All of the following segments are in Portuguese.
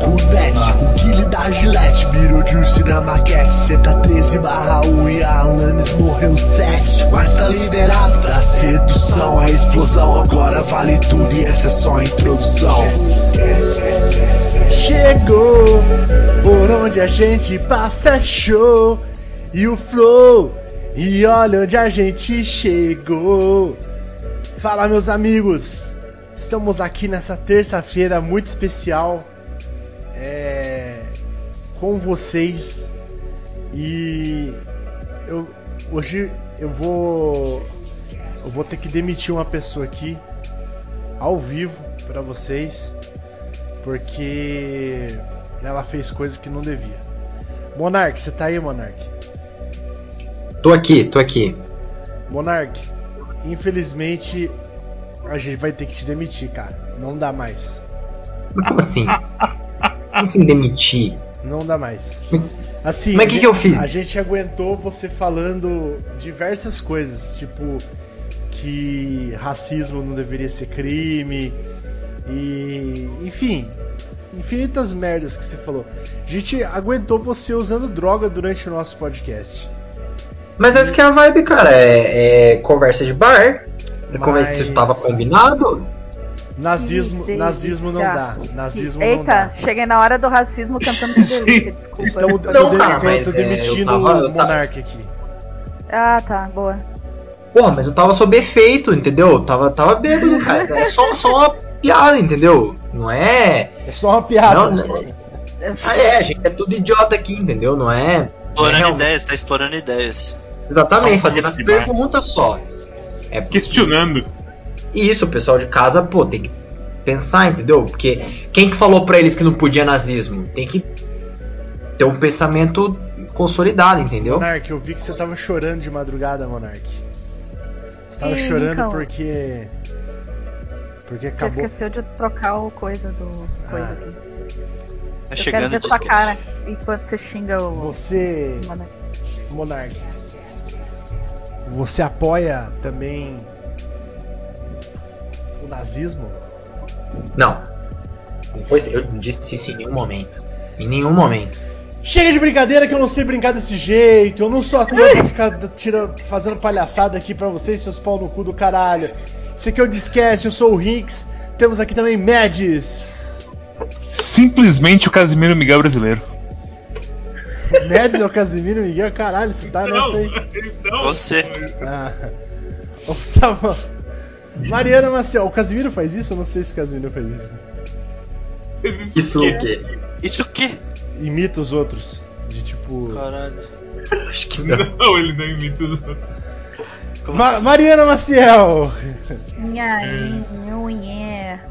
Cunete, o Guile da Gillette. Mirou Juice na maquete Ceta 13 barra 1 e a Alanis morreu 7 Mas tá liberado da sedução. A explosão. Agora vale tudo e essa é só a introdução. Chegou, por onde a gente passa é show. E o flow, e olha onde a gente chegou. Fala meus amigos, estamos aqui nessa terça-feira muito especial é, com vocês e eu, hoje eu vou eu vou ter que demitir uma pessoa aqui ao vivo para vocês porque ela fez coisas que não devia. Monark, você tá aí, Monark? Tô aqui, tô aqui. Monark, infelizmente a gente vai ter que te demitir, cara. Não dá mais. Mas como assim? Como assim demitir? Não dá mais. Assim, Mas o que, que eu fiz? A gente aguentou você falando diversas coisas, tipo que racismo não deveria ser crime e enfim, infinitas merdas que você falou. A gente aguentou você usando droga durante o nosso podcast. Mas essa que é a vibe, cara. É, é conversa de bar. É como Mas- se tava combinado. Nazismo, Ih, nazismo não dá. Nazismo não Eita, dá. cheguei na hora do racismo cantando que delícia, desculpa. Estamos eu- tô, Não, cara, tô- é, demitindo eu tava- eu o tava- Monark aqui. Ah, tá, boa. Porra, mas eu tava sob efeito, entendeu? Eu Tava, tava bêbado, cara. É só, só uma piada, entendeu? Não é. É só uma piada. Não, não. Ah, é, a gente é tudo idiota aqui, entendeu? Não é. Explorando Não, ideias, tá explorando ideias. Exatamente, um fazendo as perguntas só. É Questionando. Isso, o pessoal de casa, pô, tem que pensar, entendeu? Porque quem que falou pra eles que não podia nazismo? Tem que ter um pensamento consolidado, entendeu? Monark, eu vi que você tava chorando de madrugada, Monark. Você tava Ih, chorando então. porque. Porque Você acabou. esqueceu de trocar o coisa do. coisa Ah. aqui. Tá Eu quero chegando ver de tua cara enquanto você xinga o. Você, Mano, Monark, você apoia também o nazismo? Não. Não foi, eu não disse isso em nenhum momento. Em nenhum momento. Chega de brincadeira que eu não sei brincar desse jeito. Eu não sou ator pra ficar tira, fazendo palhaçada aqui pra vocês, seus pau no cu do caralho. Esse aqui é o eu sou o Rinks. Temos aqui também Mads. Simplesmente o Casimiro Miguel brasileiro. Mads é o Casimiro Miguel, caralho, você tá nessa aí. Você. Ah. Ô, Samuel. Mariana Maciel, o Casimiro faz isso? Eu não sei se o Casimiro faz isso. Isso o quê? Isso o quê? Imita os outros. De tipo. Caralho. Acho que não. Não, ele não imita os outros. Ma- assim? Mariana Maciel!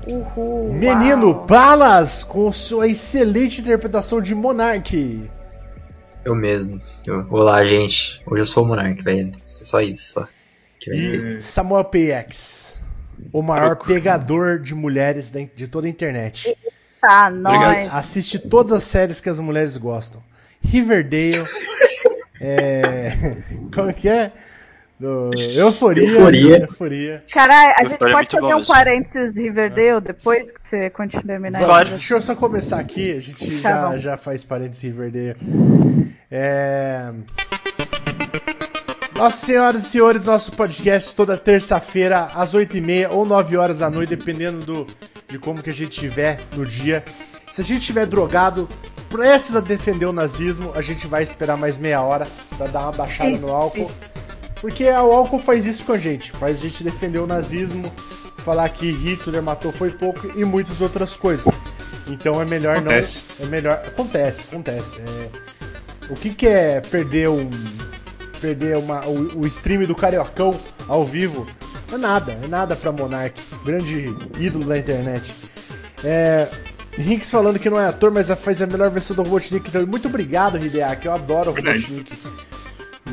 Uhul. Menino uau. Balas com sua excelente interpretação de Monark. Eu mesmo. Eu- Olá, gente. Hoje eu sou o Monark, velho. É Só isso, só. Que vai ter. E Samuel PX, o maior pegador de mulheres de toda a internet. Tá, nós. Assiste todas as séries que as mulheres gostam. Riverdale. é... Como que é? Do... Euforia. Euforia. Euforia. Caralho, a gente Vitória é pode bom fazer um mesmo. parênteses Riverdale depois que você continue terminar Pode. Deixa eu só começar aqui, a gente Tá já, bom. já faz parênteses Riverdale. É... Nossas senhoras e senhores, nosso podcast toda terça-feira às 8h30 ou 9 horas da noite, dependendo do, de como que a gente estiver no dia. Se a gente estiver drogado, prestes a defender o nazismo, a gente vai esperar mais meia hora pra dar uma baixada Isso, no álcool. isso. Porque o álcool faz isso com a gente, faz a gente defender o nazismo, falar que Hitler matou foi pouco e muitas outras coisas. Então é melhor Acontece. não. É melhor. Acontece, acontece. É, o que, que é perder um. Perder uma, o, o stream do Cariocão ao vivo? É nada, é nada pra Monark, grande ídolo da internet. É, Rinks falando que não é ator, mas faz a melhor versão do Robotnik. Então, muito obrigado, Hideaki, eu adoro o Verdade. Robotnik.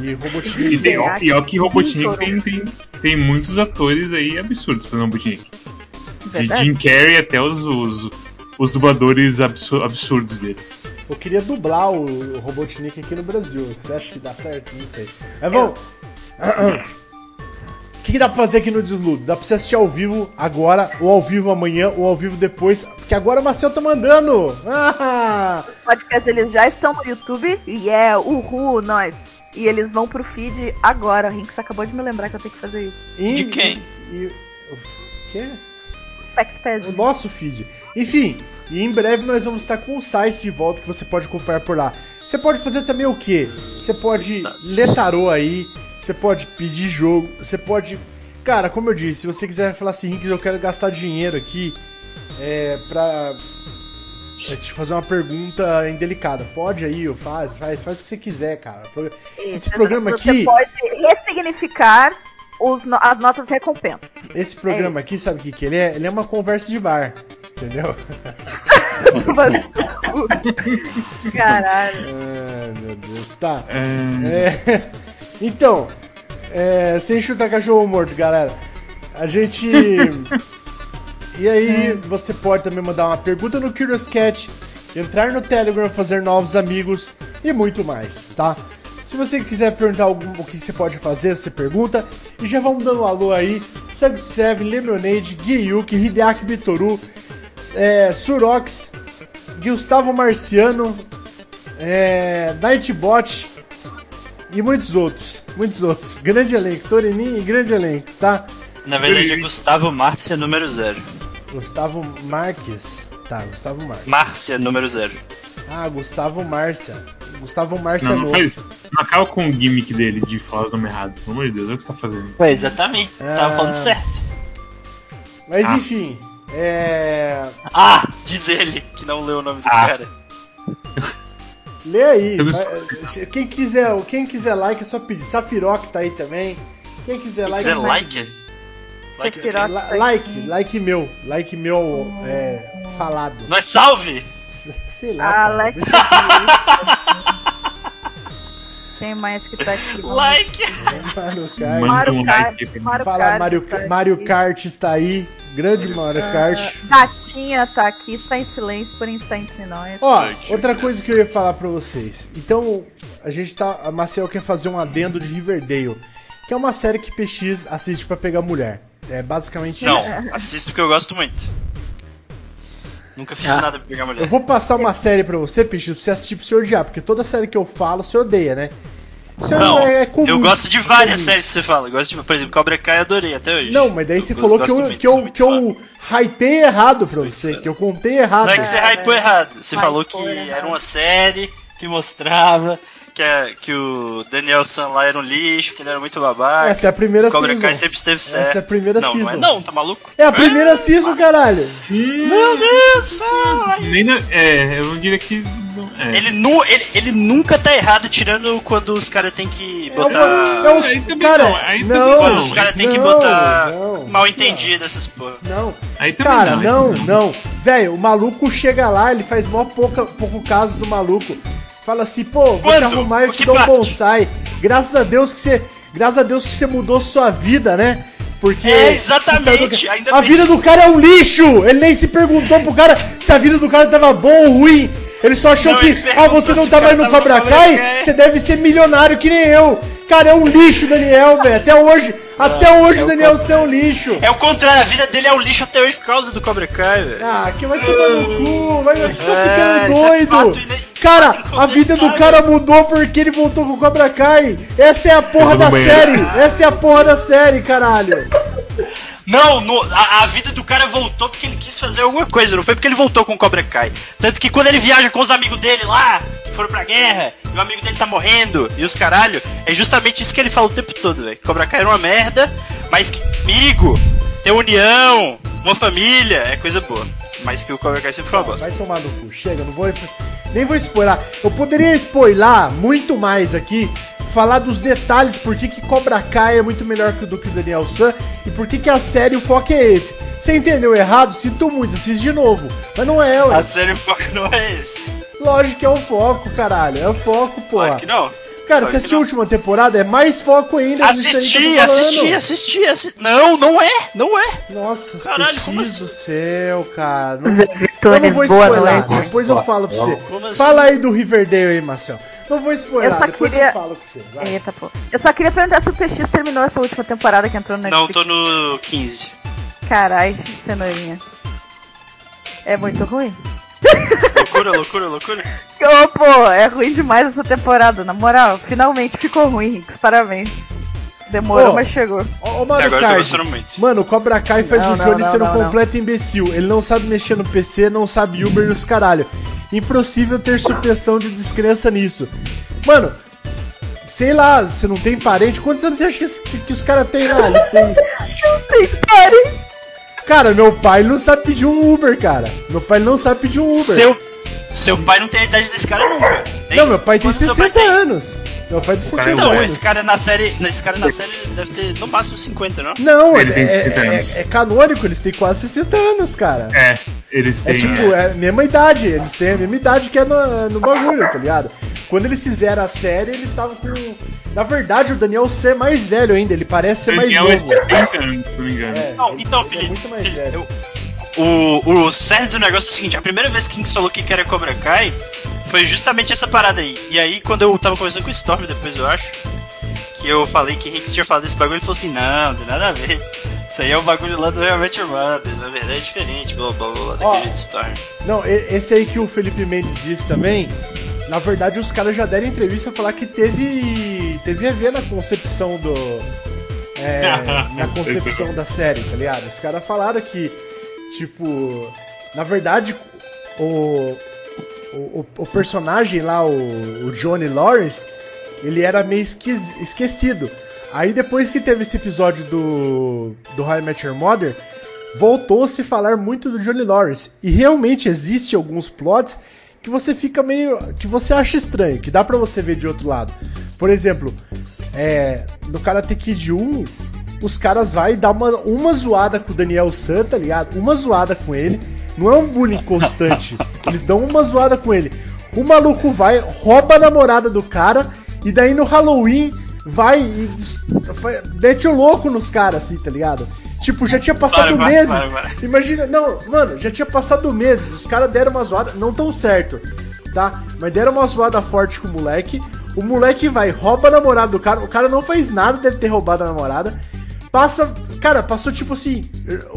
E E Robotnik. tem, ó, e ó que Robotnik tem, tem, tem muitos atores aí absurdos fazendo Robotnik. De? Jim Carrey até os, os, os dubladores absu- absurdos dele. Eu queria dublar o, o Robotnik aqui no Brasil. Você acha que dá certo? Não sei. Mas bom. que, que dá pra fazer aqui no Desludo? Dá pra você assistir ao vivo agora, ou ao vivo amanhã, ou ao vivo depois. Porque agora o Marcel tá mandando. Ah! Os podcasts eles já estão no YouTube e é uhul, nós. E eles vão pro feed agora. O Rinks acabou de me lembrar que eu tenho que fazer isso. E- De quem? E, e- o quê? Fact. O nosso feed. Enfim, e em breve nós vamos estar com o site de volta que você pode acompanhar por lá. Você pode fazer também o quê? Você pode ler tarô aí, você pode pedir jogo, você pode. Cara, como eu disse, se você quiser falar assim, Rinks, eu quero gastar dinheiro aqui é, pra é, te fazer uma pergunta indelicada. Pode aí, eu faz, faz, faz o que você quiser, cara. Esse Isso, programa você aqui, pode ressignificar os no- as notas recompensas. esse programa isso. aqui, sabe o que, que ele é? Ele é uma conversa de bar. Entendeu? Caralho. Ai, meu Deus. Tá. É, É, então, é, sem chutar cachorro morto, galera. A gente. e aí, você pode também mandar uma pergunta no Curious Cat, entrar no Telegram, fazer novos amigos e muito mais, tá? Se você quiser perguntar algum, o que você pode fazer, você pergunta. E já vamos dando um alô aí: Sub7, Lemonade, Guiyuki, Hideaki Bitoru, é, Surox, Gustavo Marciano, é, Nightbot e muitos outros. Muitos outros. Grande elenco, Torininho e grande elenco, tá? Na verdade é Gustavo Márcia número zero. Gustavo Marques. Tá, Gustavo Marques. Márcia número zero. Ah, Gustavo Márcia. Gustavo Márcia não, não novo. faz isso. Não acaba com o gimmick dele de falar os nomes errados. Pelo amor de Deus, é o que você tá fazendo. Foi exatamente. Ah. Tava falando certo. Mas Ah. enfim, é. Ah, diz ele que não leu o nome do Ah. cara. Lê aí. Quem quiser, quem quiser like é só pedir. Safiroc tá aí também. Quem quiser Quem like. quiser é- like? Like La- tá like, like meu, like meu é, falado. Nós salve! Sei lá. cara. Alex. Quem mais que tá aqui? Vamos Like! Mario Kart. Manda Mario um Kart, like. Mario Fala, Kart Mario, está Mario. Kart está aí. Grande Mario Kart. Ah, Gatinha tá aqui, está em silêncio, porém está entre nós. Ó, que outra coisa que eu ia falar pra vocês. Então, a gente tá. A Marcel quer fazer um adendo de Riverdale, que é uma série que PX assiste pra pegar mulher. É basicamente Não, isso. assisto porque eu gosto muito. Nunca fiz Ah. nada pra pegar mulher. Eu vou passar uma série pra você, PX, pra você assistir pra você odiar, porque toda série que eu falo, você odeia, né? Isso é- Não, é comum. eu gosto de é várias comum. séries que você fala. Eu gosto de, por exemplo, Cobra Kai eu adorei até hoje. Não, mas daí você Eu falou que eu, muito, que eu, que eu hypei errado pra você, que eu contei errado. Não é que você Cara, hypou errado. Você hypou falou que errado. era uma série que mostrava que, a- que o Daniel San lá era um lixo, que ele era muito babaca. Essa é a primeira o Cobra season. Kai sempre esteve certo. Essa é a primeira não, season. Não, é não, tá maluco? É a primeira season, caralho. Meu Deus. Nem na- é, eu não diria que. Não, é. Ele, nu, ele, ele nunca tá errado, tirando quando os caras tem que É botar. é o- Aí também cara, não, aí também não, Quando não, os caras tem que botar não, mal entendido essas porra. Não, Aí também cara, não, aí não, também não. Velho, o maluco chega lá, ele faz mó pouca, pouco caso do maluco. Fala assim, pô, vou te Quando? arrumar e eu te dou um bonsai. Graças a Deus que você. Graças a Deus que você mudou sua vida, né? Porque. É, exatamente, do A vida do cara é um lixo! Ele nem se perguntou pro cara se a vida do cara tava boa ou ruim. Ele só achou Não, que, ah, você não tá mais no Cobra Kai? Kai. Você deve ser milionário que nem eu. Cara, é um lixo, Daniel, velho. Até hoje, até hoje, é o Daniel, você é um lixo. É o contrário, a vida dele é um lixo até hoje por causa do Cobra Kai, velho. Ah, que vai tomar no cu, vai você tá É, ficando é doido. fato ine- cara, a vida do cara mudou porque ele voltou com o Cobra Kai. Essa é a porra da banheiro. série. Essa é a porra da série, caralho. Não, no- a, a vida do cara voltou porque ele quis fazer alguma coisa, não foi porque ele voltou com o Cobra Kai. Tanto que quando ele viaja com os amigos dele lá, que foram pra guerra, o amigo dele tá morrendo, e os caralho, é justamente isso que ele fala o tempo todo, velho. Cobra Kai era uma merda, mas que amigo, ter união, uma família, é coisa boa. Mas que o Cobra Kai sempre foi uma bosta. Vai tomar no cu, chega, não vou. Nem vou spoiler. Eu poderia spoiler muito mais aqui, falar dos detalhes, por que, que Cobra Kai é muito melhor que- do que o Daniel San e por que, que a série o foco é esse. Você entendeu errado? Sinto muito, assiste de novo. Mas não é, ué. A série o foco não é esse. Lógico que é o foco, caralho. É o foco, porra. Claro que não. Cara, Claro você assistiu a não. última temporada? É mais foco ainda Assisti, assisti, assisti, assisti. Não, não é, não é. Nossa, Caralho, como assim? do céu, cara. Não, eu não Vitones, vou boa spoiler, noite. depois eu falo pra você. Assim? Fala aí do Riverdale aí, Marcel. Não vou spoiler, Eu só depois queria- eu falo pra você. vai. Eita, pô. Eu só queria perguntar se o PX terminou essa última temporada que entrou no Não, Netflix. tô no 15. Carai, cenourinha. É muito ruim? Loucura, loucura, loucura. Ô, pô, é ruim demais essa temporada. Na moral, finalmente ficou ruim, Rinks. Parabéns. Demorou, Ô, mas chegou. Ô, ô Até Mario agora muito. Mano, o Cobra Kai faz Não, o não, Johnny não, ser um não, não. completo imbecil. Ele não sabe mexer no PC, não sabe Uber e os caralho. Impossível ter suspensão de descrença nisso. Mano, sei lá, você não tem parente? Quantos anos você acha que, que os caras têm lá? Eles têm... Tem parente. Cara, meu pai não sabe pedir um Uber, cara. Meu pai não sabe pedir um Uber. Seu, seu pai não tem a idade desse cara nunca. Não, meu pai tem Quantos seu 60 pai tem? anos. Meu pai tem 60 cara é Então, anos. esse cara na série. Esse cara na série deve ter no máximo 50, não? Não, Ele é, tem é- 60 é- anos. é canônico, eles têm quase 60 anos, cara. É, eles É têm. tipo, é a mesma idade, eles têm a mesma idade que é no, no bagulho, tá ligado? Quando eles fizeram a série, eles estavam com. Na verdade, o Daniel C é mais velho ainda, ele parece ser mais Daniel é novo. 70 anos, se não me engano. É, Não, ele- então, ele Felipe. É muito mais Felipe, velho. eu- o, o cerne do negócio é o seguinte: a primeira vez que Kings falou que queria Cobra Kai foi justamente essa parada aí. E aí, quando eu tava conversando com o Storm depois, eu acho, que eu falei que Hicks tinha falado desse bagulho, ele falou assim: não, não tem nada a ver. Isso aí é o bagulho lá do Realmente Mother, na verdade é diferente, blá blá blá, daquele jeito Storm. Não, esse aí que o Felipe Mendes disse também, na verdade os caras já deram entrevista falar que teve. teve a ver na concepção do. É, na concepção da série, tá ligado? Os caras falaram que, tipo, na verdade, o, o, o personagem lá, o, o Johnny Lawrence, ele era meio esquiz- esquecido. Aí depois que teve esse episódio do, do How I Mother, voltou-se a falar muito do Johnny Lawrence. E realmente existe alguns plots que você fica meio. que você acha estranho, que dá pra você ver de outro lado. Por exemplo, é, no Karate Kid 1, os caras vai dar uma, uma zoada com o Daniel San, tá ligado? Uma zoada com ele. Não é um bullying constante. Eles dão uma zoada com ele. O maluco vai, rouba a namorada do cara, e daí no Halloween vai e mete o louco nos caras, assim, tá ligado? Tipo, já tinha passado para, meses. para, para. Imagina, não, mano, já tinha passado meses. Os caras deram uma zoada, não tão certo, tá? Mas deram uma zoada forte com o moleque. O moleque vai, rouba a namorada do cara. O cara não fez nada, deve ter roubado a namorada. Passa, cara, passou tipo assim.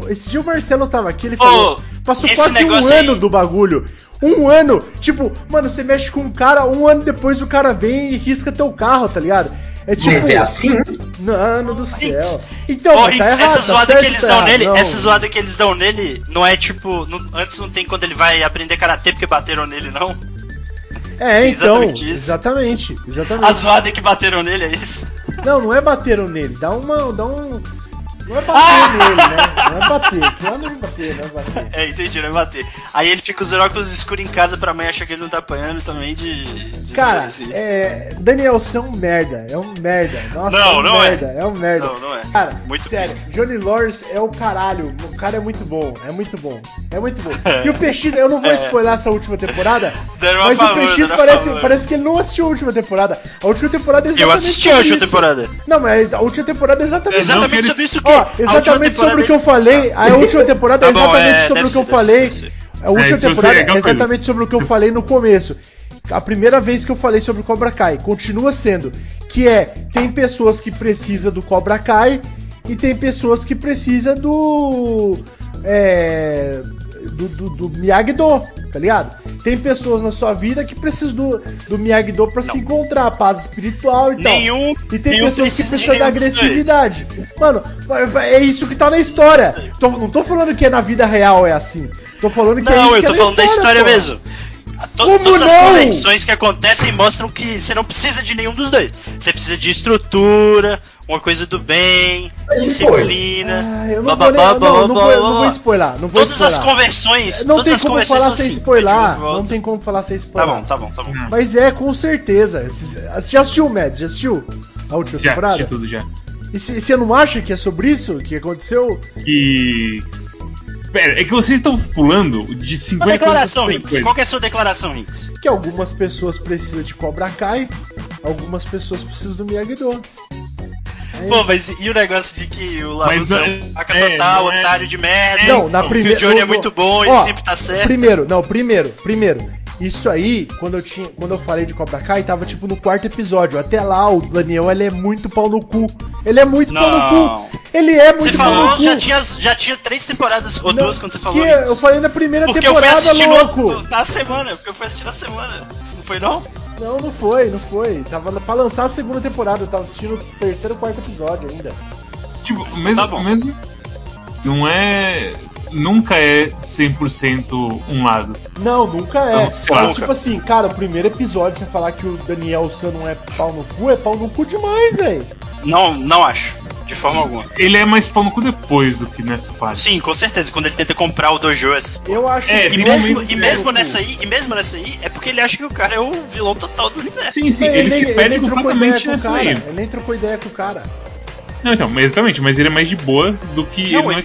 Esse dia o Marcelo tava aqui, ele falou. passou quase um ano aí- do bagulho. Um ano, tipo, mano, você mexe com um cara, um ano depois o cara vem e risca teu carro, tá ligado? É tipo. Mas é assim? Mano do céu. Então, Ô, mas tá errado, essa tá zoada certo, que eles tá dão errado? nele, Não. essa zoada que eles dão nele não é tipo. não- antes não tem quando ele vai aprender karatê porque bateram nele, não. É, então. Exatamente isso. Exatamente, A exatamente. zoada que bateram nele é isso. Não, não é bateram nele, dá uma. Dá um. Não é bater Ah! nele, né? Não é bater. Não é bater, não é bater. É, entendi, não é bater. Aí ele fica os óculos escuros em casa pra mãe achar que ele não tá apanhando também de. de Cara, é. Danielson é um merda. É um merda. Nossa, Não, é um não é. merda. É. um merda. Não, não é. Cara, Muito sério, Johnny Lawrence é o caralho. O cara é muito bom. É muito bom. É muito bom. E o PX, eu não vou É. spoiler essa última temporada. Mas favor, o PX parece, parece que ele não assistiu a última temporada. A última temporada é Eu exatamente assisti a sobre última isso. temporada. Não, mas a última temporada é exatamente Exatamente quero- sobre isso que. Ó, exatamente sobre o que eu eles- falei. A última temporada é Tá exatamente é, sobre o que eu falei. A última É, temporada é é exatamente sobre o que eu falei no começo. A primeira vez que eu falei sobre o Cobra Kai continua sendo que é tem pessoas que precisam do Cobra Kai e tem pessoas que precisam do é, do, do, do Miyagi-Do, tá ligado? Tem pessoas na sua vida que precisam do, do Miyagi-Do pra se encontrar a paz espiritual e tal. Nenhum. E tem nenhum pessoas que precisam da agressividade. Mano, é isso que tá na história. Tô- não tô falando que é na vida real é assim. Tô falando que é Não, isso eu que tô é na falando da história pô. mesmo. To- Como todas as não? conexões que acontecem mostram que você não precisa de nenhum dos dois. Você precisa de estrutura, uma coisa do bem, Mas disciplina. Ah, eu não vou, blá, não, vou, não spoiler, não vou Todas as spoiler. conversões. Não todas tem as como conversões falar sem assim, spoiler. volta. Não tem como falar sem Tá spoiler. bom, tá bom, tá bom. Mas é, com certeza. Você já assistiu, Matt? Já assistiu a última Já, temporada? assisti tudo já. E se- você não acha que é sobre isso que aconteceu? Que. Pera, é que vocês estão pulando de Uma 50 declaração, coisas. Rinks. Qual que é a sua declaração, Rinks? Que algumas pessoas precisam de Cobra Kai, algumas pessoas precisam do Miyagi-Do. É Pô, mas e o negócio de que o Mas Laruso é um vaca é, total, não é- otário de merda? Não, na que primeira. o Johnny é no- muito bom, Ó, ele sempre tá certo. Primeiro, não, primeiro, primeiro. Isso aí, quando eu tinha, quando eu falei de Cobra Kai, tava tipo no quarto episódio. Até lá, o Daniel, ele é muito pau no cu. Ele é muito pau no Não. cu. Ele é muito Você pau no falou, cu. já tinha, já tinha três temporadas, ou Não, duas quando você falou que isso. Eu falei na primeira Porque eu temporada, fui assistir no- louco. no- na semana, porque eu fui assistir na semana. Não foi não? Não, não foi, não foi. Tava pra lançar a segunda temporada, eu tava assistindo o terceiro e quarto episódio ainda. Tipo, mesmo, Tá bom. mesmo. Não é. Nunca é 100% um lado. Não, nunca é. Sei lá. Mas, tipo assim, cara, o primeiro episódio, você falar que o Daniel San não é pau no cu, é pau no cu demais, velho. Não, não acho. De forma alguma. Ele é mais pau no cu depois do que nessa parte. Sim, com certeza. Quando ele tenta comprar o dojo, essas porra. Eu acho É, E mesmo, e mesmo pau no nessa cu. aí, e mesmo nessa aí, é porque ele acha que o cara é o vilão total do universo. Sim, sim, Mas ele, se nem- perde ideia completamente com o nessa cara. aí. Ele nem trocou ideia com o cara. Não, então, mas exatamente, mas ele é mais de boa do que Não, ele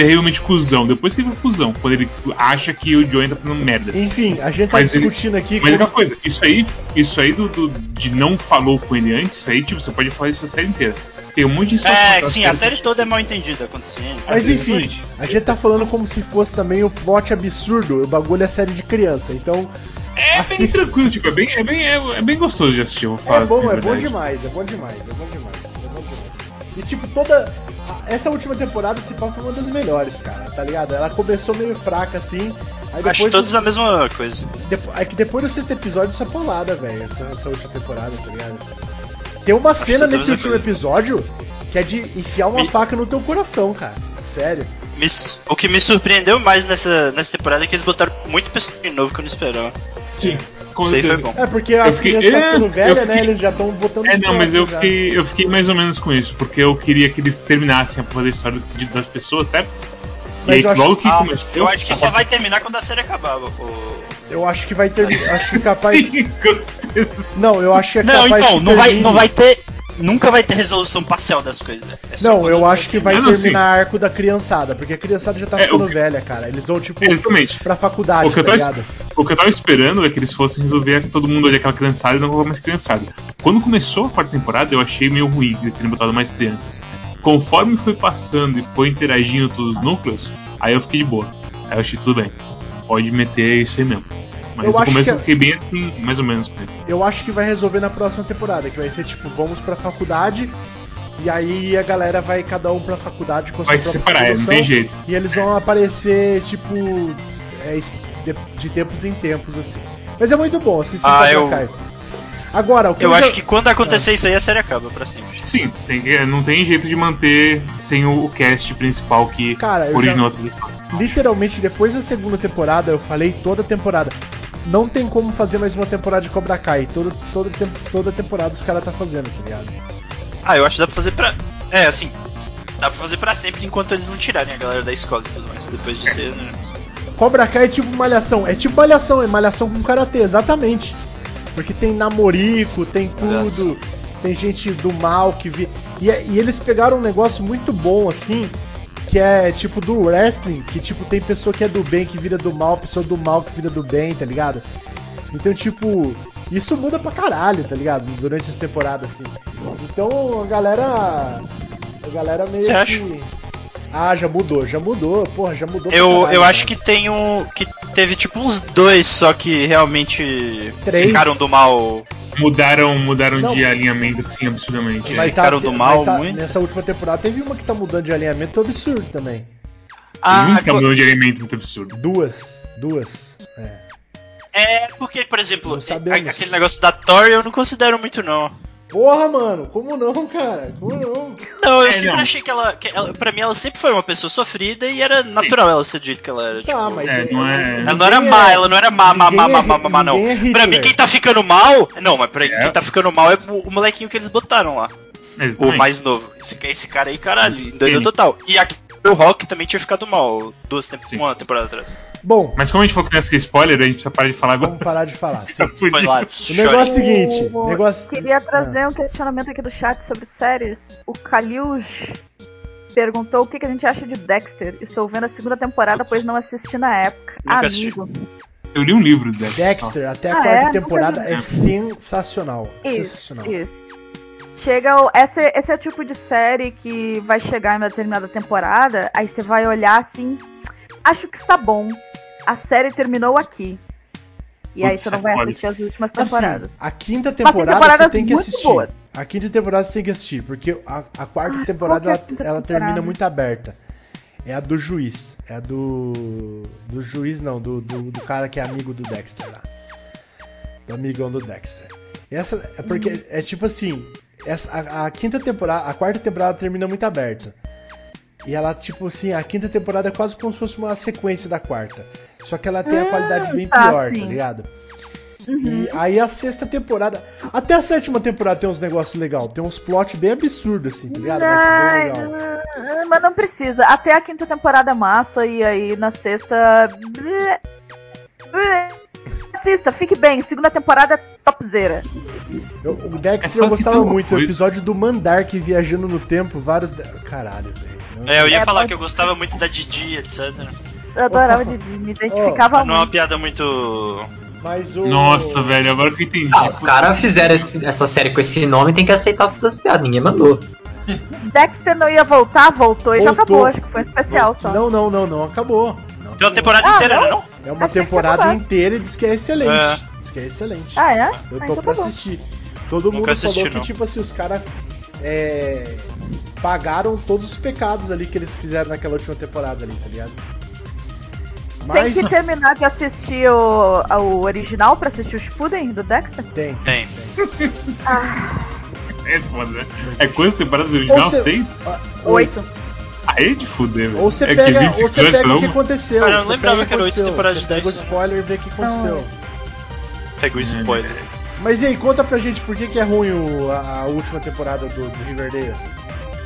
é ele- terrivelmente cuzão. Depois que ele foi cuzão, quando ele acha que o Joey tá fazendo merda. Enfim, a gente tá Mas ele- discutindo aqui Mas é como- uma coisa, isso aí, isso aí do, do- de não falou com ele antes, isso aí, tipo, você pode falar isso a série inteira. Tem um monte de situação É, sim, a série toda é mal entendida acontecendo. Mas enfim, a gente tá falando como se fosse também o plot absurdo, o bagulho é série de criança. Então, É assim- bem tranquilo, tipo, é bem, é bem, é, é bem gostoso de assistir, vou falar é bom, assim, é bom verdade. demais, é bom demais, é bom demais, é bom demais. E tipo, toda. Essa última temporada, se pá, foi uma das melhores, cara, tá ligado? Ela começou meio fraca assim. Aí depois Acho todos a mesma coisa. Depo- É que depois do sexto episódio isso é paulada, velho. Essa, essa última temporada, tá ligado? Tem uma cena que nesse último episódio que é de enfiar uma Me- faca no teu coração, cara. Sério. Me o que me surpreendeu mais nessa, nessa temporada é que eles botaram muito personagem novo que eu não esperava. Sim, com Isso aí foi bom. É porque as fiquei- crianças estão é, ficando eu velhas, né? fiquei- Eles já estão botando É, não, mas eu já. fiquei, eu fiquei mais ou menos com isso, porque eu queria que eles terminassem a porra da história de- das pessoas, certo? Mas e aí, eu acho- logo que Ah, começou. eu acho que só vai terminar quando a série acabar. O... Eu acho que vai ter. Acho que capaz. Sim. Não, eu acho que é Não, capaz então, que não vai, não vai ter. Nunca vai ter resolução parcial das coisas. É só Não, eu acho que vai não, terminar arco da criançada, porque a criançada já tá É, ficando que- velha, cara. Eles vão, tipo, Exatamente. pra faculdade, O que, eu tá o que eu tava esperando é que eles fossem resolver todo mundo ali aquela criançada e não colocar mais criançada. Quando começou a quarta temporada, eu achei meio ruim eles terem botado mais crianças. Conforme foi passando e foi interagindo todos os núcleos, aí eu fiquei de boa. Aí eu achei tudo bem. Pode meter isso aí mesmo. Mas Eu no acho começo que- eu fiquei bem assim, mais ou menos com. Eu acho que vai resolver na próxima temporada, que vai ser tipo, vamos pra faculdade, e aí a galera vai cada um pra faculdade com a Vai sua se separar, é, não tem jeito. E eles vão aparecer, tipo, é, de, de tempos em tempos, assim. Mas é muito bom assistir Ah, eu-. Agora, o que Eu já- acho que quando acontecer isso aí, a série acaba pra sempre. Sim, tem que- não tem jeito de manter sem o, o cast principal que Cara, eu originou já- a literalmente depois da segunda temporada, eu falei toda temporada. Não tem como fazer mais uma temporada de Cobra Kai. Toda, toda, tem- toda temporada os caras tá fazendo, tá ligado? Ah, eu acho que dá pra fazer pra. É, assim. Dá pra fazer pra sempre enquanto eles não tirarem a galera da escola e tudo mais. Depois disso aí, né? Cobra Kai é tipo malhação. É tipo malhação, é malhação com karatê, exatamente. Porque tem namorico, tem tudo. Tem gente do mal que vi. E, é- e eles pegaram um negócio muito bom, assim, que é tipo do wrestling, que tipo tem pessoa que é do bem que vira do mal, pessoa do mal que vira do bem, tá ligado? Então, tipo, isso muda pra caralho, tá ligado? Durante as temporadas, assim. Então a galera. A galera meio Você que. acha? Ah, já mudou, já mudou, porra, já mudou Eu, caralho, eu acho que tem um. que teve tipo uns dois só que realmente Três. ficaram do mal. Mudaram, mudaram Não. de alinhamento assim absurdamente. Vai né? tá, ficaram do mal tá- muito. Nessa última temporada teve uma que tá mudando de alinhamento absurdo também. Ah, Nunca co- mudou de alimento muito absurdo. Duas. Duas. É. é porque, por exemplo, a- aquele negócio da Thor eu não considero muito, não. Porra, mano, como não, cara? Como não? Não, eu É, sempre não. achei que ela, que ela. Pra mim, ela sempre foi uma pessoa sofrida e era natural ela ser do jeito que ela era. Tá, tipo, mas. É, não é- Ela não era má, é- ela não era má, má, má, má, é- má, má, não. ninguém é Pra mim, quem tá ficando mal. Não, mas pra É. quem tá ficando mal é o, o molequinho que eles botaram lá. O Exatamente. mais novo. Esse, esse cara aí, caralho, doidou Ele. total. E aqui o Rock também tinha ficado mal duas temp Sim. uma temporada atrás. Bom, Mas como a gente falou que ia ser spoiler, a gente precisa parar de falar agora. vamos parar de falar. Lá, O negócio é o seguinte, O- negócio. Queria trazer um questionamento aqui do chat sobre séries. O Kaliush perguntou o que, que a gente acha de Dexter. Estou vendo a segunda temporada, pois não assisti na época. Nunca assisti. Amigo. Eu li um livro dessa. Dexter, até a Ah, quarta é? temporada é sensacional. Isso, sensacional. isso. Chega o, esse, esse é o tipo de série que vai chegar em uma determinada temporada, aí você vai olhar assim, acho que está bom. A série terminou aqui. E aí Putz, você não vai assistir as últimas Assim, temporadas. a quinta temporada temporadas você tem que assistir. boas. A quinta temporada você tem que assistir, porque a, a quarta temporada ela, que é a ela temporada? termina muito aberta. É a do juiz. É a do. Do juiz não, do, do, do cara que é amigo do Dexter lá. Do amigão do Dexter. Essa é porque Hum. é tipo assim. Essa, a, a quinta temporada. A quarta temporada termina muito aberta. E ela, tipo assim, a quinta temporada é quase como se fosse uma sequência da quarta. Só que ela tem a Hum, qualidade bem tá, pior, sim. tá ligado? Uhum. E aí a sexta temporada. Até a sétima temporada tem uns negócios legais. Tem uns plot bem absurdos, assim, tá ligado? Mas bem legal. não, mas não precisa. Até a quinta temporada é massa e aí na sexta. Assista, fique bem. Segunda temporada é topzera. Eu- o É Dexter só eu gostava muito. O episódio do Mandark viajando no tempo, vários. Caralho, velho. É, eu ia É, falar pode- que eu gostava muito da Didi, etc. Eu adorava de me identificava Mas não é uma muito. piada muito. Mas o. Nossa, velho, agora que eu entendi. Ah, os caras fizeram esse- essa série com esse nome, tem que aceitar todas as piadas. Ninguém mandou. Dexter não ia voltar, voltou e já Voltou. acabou. Acho que foi um especial só. Não, não, não, não acabou. Não Tem uma acabou. temporada Ah, inteira, não? né? Não? É uma Achei que temporada inteira e diz que é excelente. É. Diz que é excelente. Ah, é? Eu Ah, tô então pra tá bom. assistir. Todo Nunca mundo assisti, falou que, não. tipo assim, os caras é, pagaram todos os pecados ali que eles fizeram naquela última temporada ali, tá ligado? Tem Mas que terminar de assistir o, o original pra assistir o Spuden do Dexter? tem. Tem. Ah, É foda, né? É quantas temporadas original? Ou cê- Seis? Ah, oito. Aí é de fuder, velho. Ou você é pega, ou 25 você pega o que aconteceu. Cara, eu não lembrava pega o que era oito temporadas de pega o Dexter. spoiler e vê o que aconteceu. Pega o spoiler. Mas e aí, conta pra gente por que, que é ruim o- a, a última temporada do, do Riverdale.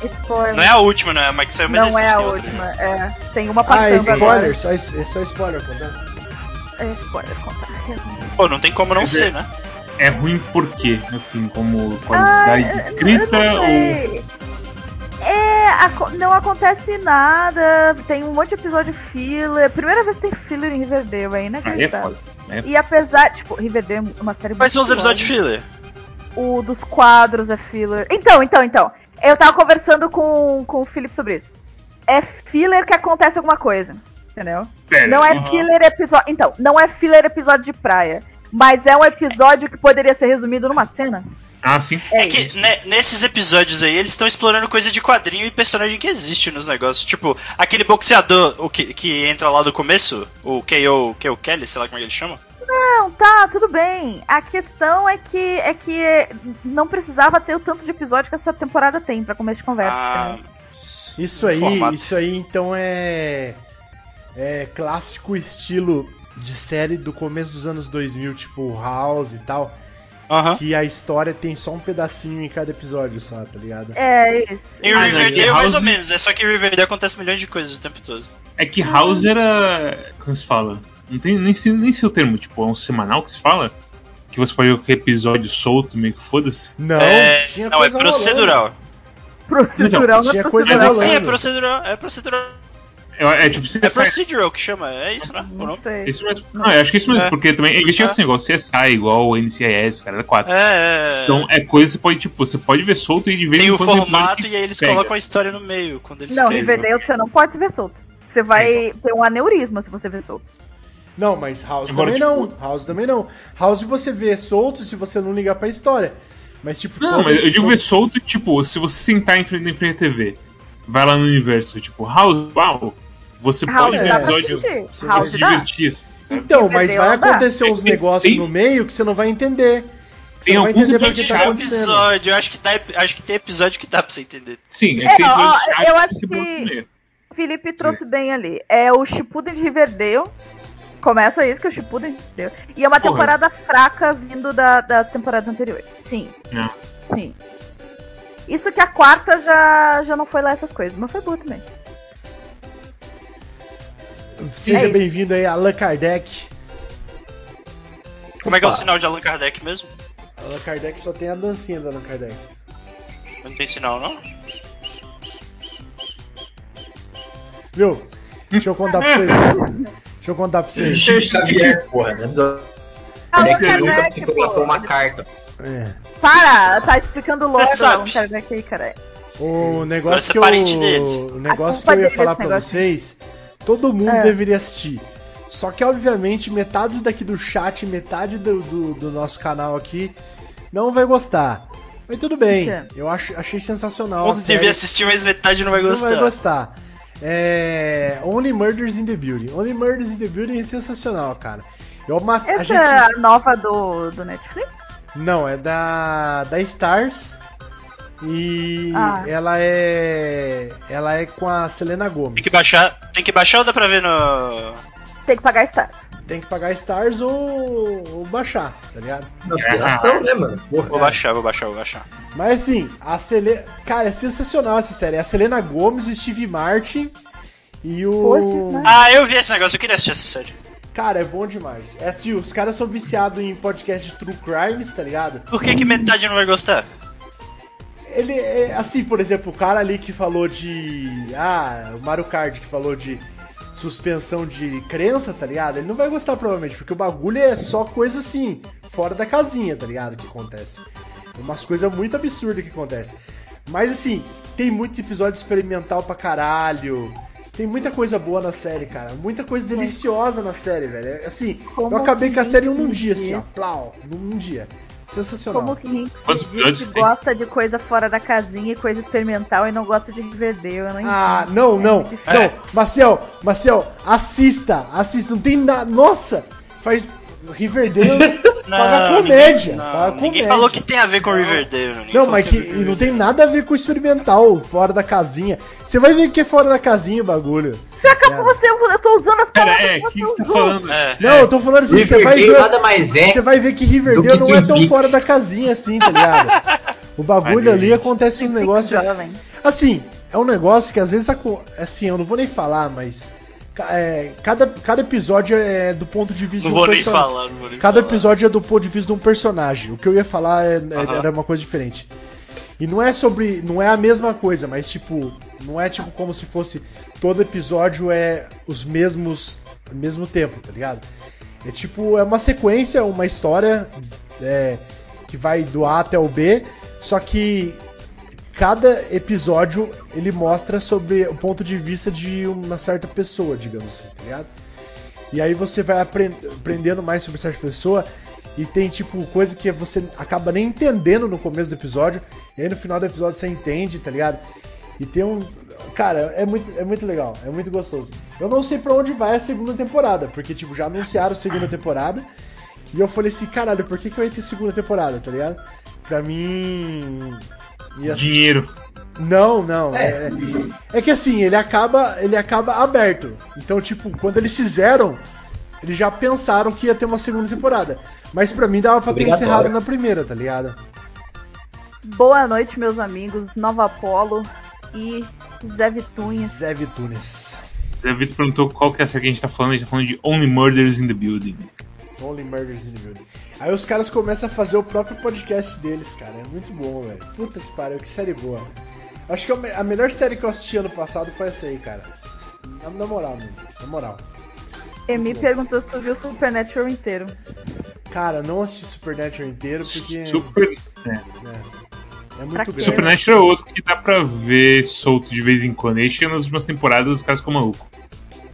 Spoiler. Não é a última, né? Mas que saiu mais Não é a outra, última, né? é. Tem uma Ah, é passando agora. spoiler? Só, é só spoiler, conta. É spoiler, contar. Pô, não tem como não dizer, ser, né? É ruim por quê? Assim, como qualidade de escrita ou. É, aco- não acontece nada, tem um monte de episódio filler. Primeira vez que tem filler em Riverdale, é Aí é inacreditável. foda. É E apesar, tipo, Riverdale é uma série Quais são os episódios longa. filler? O dos quadros é filler. Então, então, então. Eu tava conversando com, com o Felipe sobre isso. É filler que acontece alguma coisa. Entendeu? Pera, Não é Uhum. filler episódio. Então, não é filler episódio de praia. Mas é um episódio que poderia ser resumido numa cena. Ah, sim. É, É que né, nesses episódios aí, eles estão explorando coisa de quadrinho e personagem que existe nos negócios. Tipo, aquele boxeador o que, que entra lá do começo, o K.O. K.O. Kelly, sei lá como é que ele chama. Não, tá, tudo bem. A questão é que é que não precisava ter o tanto de episódio que essa temporada tem pra começo de conversa. Ah, entendeu? Isso aí, Formato. isso aí então é é clássico estilo de série do começo dos anos 2000, tipo House e tal, Aham. que a história tem só um pedacinho em cada episódio só, tá ligado? É isso. Em Ah, Riverdale, que mais ou menos. É só que em Riverdale acontece milhões de coisas o tempo todo. É que House era. Como se fala? Não tem nem, sei- nem sei o termo, tipo, é um semanal que se fala? Que você pode ver qualquer episódio solto, meio que foda-se. Não, é, tinha não, é coisa procedural. Procedural não é tinha coisa procedural. rolando. Sim, é procedural. É procedural. É, é tipo, você É procedural que chama, é isso, né? O Não nome? sei. Isso mesmo. Não, eu acho que é isso mesmo, É. porque também existia É. esse negócio, CSI igual o NCIS, cara, era 4. É, é. Então é coisa que você pode, tipo, você pode ver solto e de vez Tem em o quando episódio formato que e aí eles pega. colocam a história no meio quando eles Não, escrevem. Riverdale você não pode se ver solto. Você vai ter um aneurisma se você ver solto. Não, mas House Agora, também tipo- não. House também não. House você vê solto se você não ligar pra história. Mas tipo, Não, mas eu digo ver solto, tipo, se você sentar em frente, em frente à TV, vai lá no universo, tipo, House, uau, você House pode ver pra episódio você se divertir. sabe? Então, mas vai acontecer uns Tem- negócios tem- no meio que você não vai entender. Que você Tem alguns episódios tá episódio, eu acho que, dá, acho que tem episódio que dá pra você entender. Sim, É, é, tem ó, eu acho que- comer. Felipe trouxe bem ali. É o Shippuden de Riverdale. Começa isso que é o Shippuden deu. E é uma Porra. temporada fraca vindo da- das temporadas anteriores. Sim. Não. Sim. Isso que a quarta já, já não foi lá essas coisas, mas foi boa também. Seja É bem-vindo aí, Allan Kardec. Como é que é o Opa. sinal de Allan Kardec mesmo? Allan Kardec só tem a dancinha do Allan Kardec. Não tem sinal, não? Viu? Deixa eu contar pra vocês. Deixa eu contar pra vocês. Chico Xavier, porra, né? Allan É que ele nunca psicografou uma carta. É. Para! Tá explicando o lore Você do Allan sabe. Kardec aí, cara. O negócio que é parente dele. eu, o negócio que eu ia dele falar pra vocês, todo mundo É. deveria assistir. Só que, obviamente, metade daqui do chat, metade do, do, do nosso canal aqui não vai gostar. Mas tudo bem, eu acho, achei sensacional. Devia série. assistir, mas metade não vai Não gostar. vai gostar. É. Only Murders in the Building. Only Murders in the Building é sensacional, cara. Eu ma... a Essa gente... é a nova do, do Netflix? Não, é da. da Stars. E Ah. ela é. Ela é com a Selena Gomes. Tem que baixar. Tem que baixar ou dá pra ver no. Tem que pagar Stars. Tem que pagar Stars ou, ou baixar, tá ligado? Não, piratão, né, mano? Porra. Vou baixar, vou baixar, vou baixar. Mas assim, a Selena. Cara, é sensacional essa série. É a Selena Gomes, o Steve Martin e o. Martin. Ah, eu vi esse negócio, eu queria assistir essa série. Cara, é bom demais. É assim, os caras são viciados em podcast de True Crimes, tá ligado? Por que, que metade não vai gostar? Ele é assim, por exemplo, o cara ali que falou de. Ah, o Mario Kart que falou de suspensão de crença, tá ligado? Ele não vai gostar provavelmente, porque o bagulho é só coisa assim, fora da casinha, tá ligado? Que acontece. Umas coisas muito absurdas que acontecem. Mas assim, tem muito episódio experimental pra caralho. Tem muita coisa boa na série, cara. Muita coisa deliciosa na série, velho. É, Assim, Como eu acabei com a série em um dia, assim, ó. Plau, num dia. Sensacional. Como que Hinks diz que tem? gosta de coisa fora da casinha e coisa experimental e não gosta de Riverdale? Eu não Ah, entendo. não, É não, não. Marcel, Marcel, assista, assista. Não tem nada. Nossa, faz Riverdale paga comédia. Ninguém, não, paga ninguém comédia. falou que tem a ver com Riverdale. Não, mas que não tem nada a ver com o experimental, fora da casinha. Você vai ver que é fora da casinha o bagulho. Você acabou, É. você, eu tô usando as Pera, palavras é, que o que você tá falando? É. Não, eu tô falando assim, você vai ver. nada mais é Você vai ver que Riverdale que não é tão fora da casinha assim, tá ligado? O bagulho ali acontece uns negócios. Assim, é um negócio que às vezes. Assim, eu não vou nem falar, mas. É, cada, cada episódio é do ponto de vista Não de um vou nem personagem. falar, não vou nem Cada falar. episódio é do ponto de vista de um personagem. O que eu ia falar é- é- era uma coisa diferente. E não é sobre. Não é a mesma coisa, mas tipo. Não é tipo como se fosse. Todo episódio é os mesmos. Ao mesmo tempo, tá ligado? É tipo. É uma sequência, uma história. é, que vai do A até o B. Só que. Cada episódio ele mostra sobre o ponto de vista de uma certa pessoa, digamos assim, tá ligado? E aí você vai apren- aprendendo mais sobre certa pessoa e tem tipo coisa que você acaba nem entendendo no começo do episódio, e aí no final do episódio você entende, tá ligado? E tem um. Cara, é muito, é muito legal, é muito gostoso. Eu não sei pra onde vai a segunda temporada, porque tipo, já anunciaram a segunda temporada. E eu falei assim, caralho, por que, que vai ter segunda temporada, tá ligado? Pra mim. Ia- Dinheiro. Não, não. É, é que assim, ele acaba, ele acaba aberto. Então, tipo, quando eles fizeram, eles já pensaram que ia ter uma segunda temporada. Mas pra mim dava pra ter encerrado na primeira, tá ligado? Boa noite, meus amigos. Nova Apolo e Zé Vitunhas. Zé Vitunes. Zé Vitor perguntou qual que é essa que a gente tá falando. A gente tá falando de Only Murders in the Building. Only Murders in the Building. Aí os caras começam a fazer o próprio podcast deles, cara. É muito bom, velho. Puta que pariu, que série boa. Acho que a me- a melhor série que eu assisti ano passado foi essa aí, cara. Na, na moral, mano. Na moral. Emi perguntou se tu viu Supernatural inteiro. Cara, não assisti Supernatural inteiro porque. Super, é. É, é muito grande. Supernatural é outro que dá pra ver solto de vez em quando. E aí chega nas últimas temporadas os caras ficam malucos.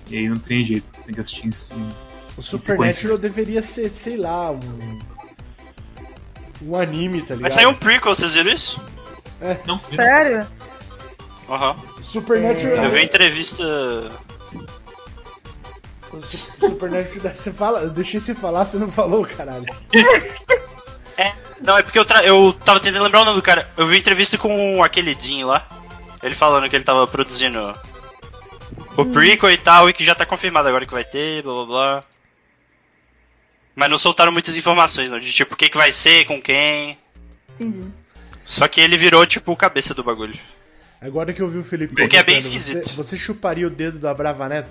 E aí não tem jeito, tem que assistir em cima. O Supernatural deveria ser, sei lá, um. Um anime, tá ligado? Vai sair um prequel, vocês viram isso? Não, Sério? Aham. Supernatural. Eu vi a entrevista. O Supernatural. Você fala, eu deixei você falar, você não falou, caralho. É. Não, é porque eu, tra- eu tava tentando lembrar o nome do cara. Eu vi entrevista com aquele Dean lá. Ele falando que ele tava produzindo o prequel e tal, e que já tá confirmado agora que vai ter, blá blá blá. Mas não soltaram muitas informações, não, de tipo o que, que vai ser, com quem. Entendi. Só que ele virou, tipo, o cabeça do bagulho. Agora que eu vi o Felipe. O que é bem esquisito. Você, você chuparia o dedo da Brava Neto?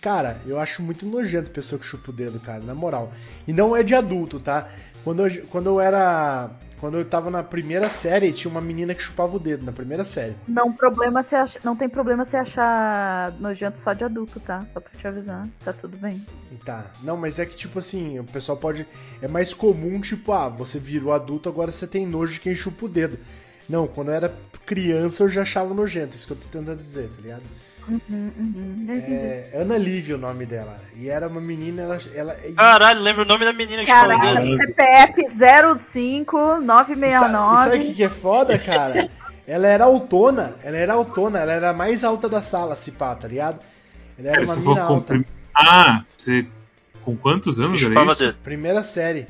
Cara, eu acho muito nojento pessoa que chupa o dedo, cara, na moral. E não é de adulto, tá? Quando eu, quando eu era. Quando eu tava na primeira série, tinha uma menina que chupava o dedo, na primeira série. Não, problema se ach... não tem problema se achar nojento só de adulto, tá? Só pra te avisar. Tá tudo bem. Tá. Não, mas é que, tipo assim, o pessoal pode. É mais comum, tipo, ah, você virou adulto, agora você tem nojo de quem chupa o dedo. Não, quando eu era criança eu já achava nojento, isso que eu tô tentando dizer, tá ligado? Uhum, uhum. É Ana Lívia o nome dela. E era uma menina, ela. ela Caralho, lembra o nome da menina que dele. CPF E sa- e sabe o 05969. que, que é foda, cara? ela era autona, ela era autona, ela era a mais alta da sala, se pá, tá ligado? Ela era Cara, uma mina alta. prim- Ah, você. Com quantos anos era isso? dedo. Primeira série.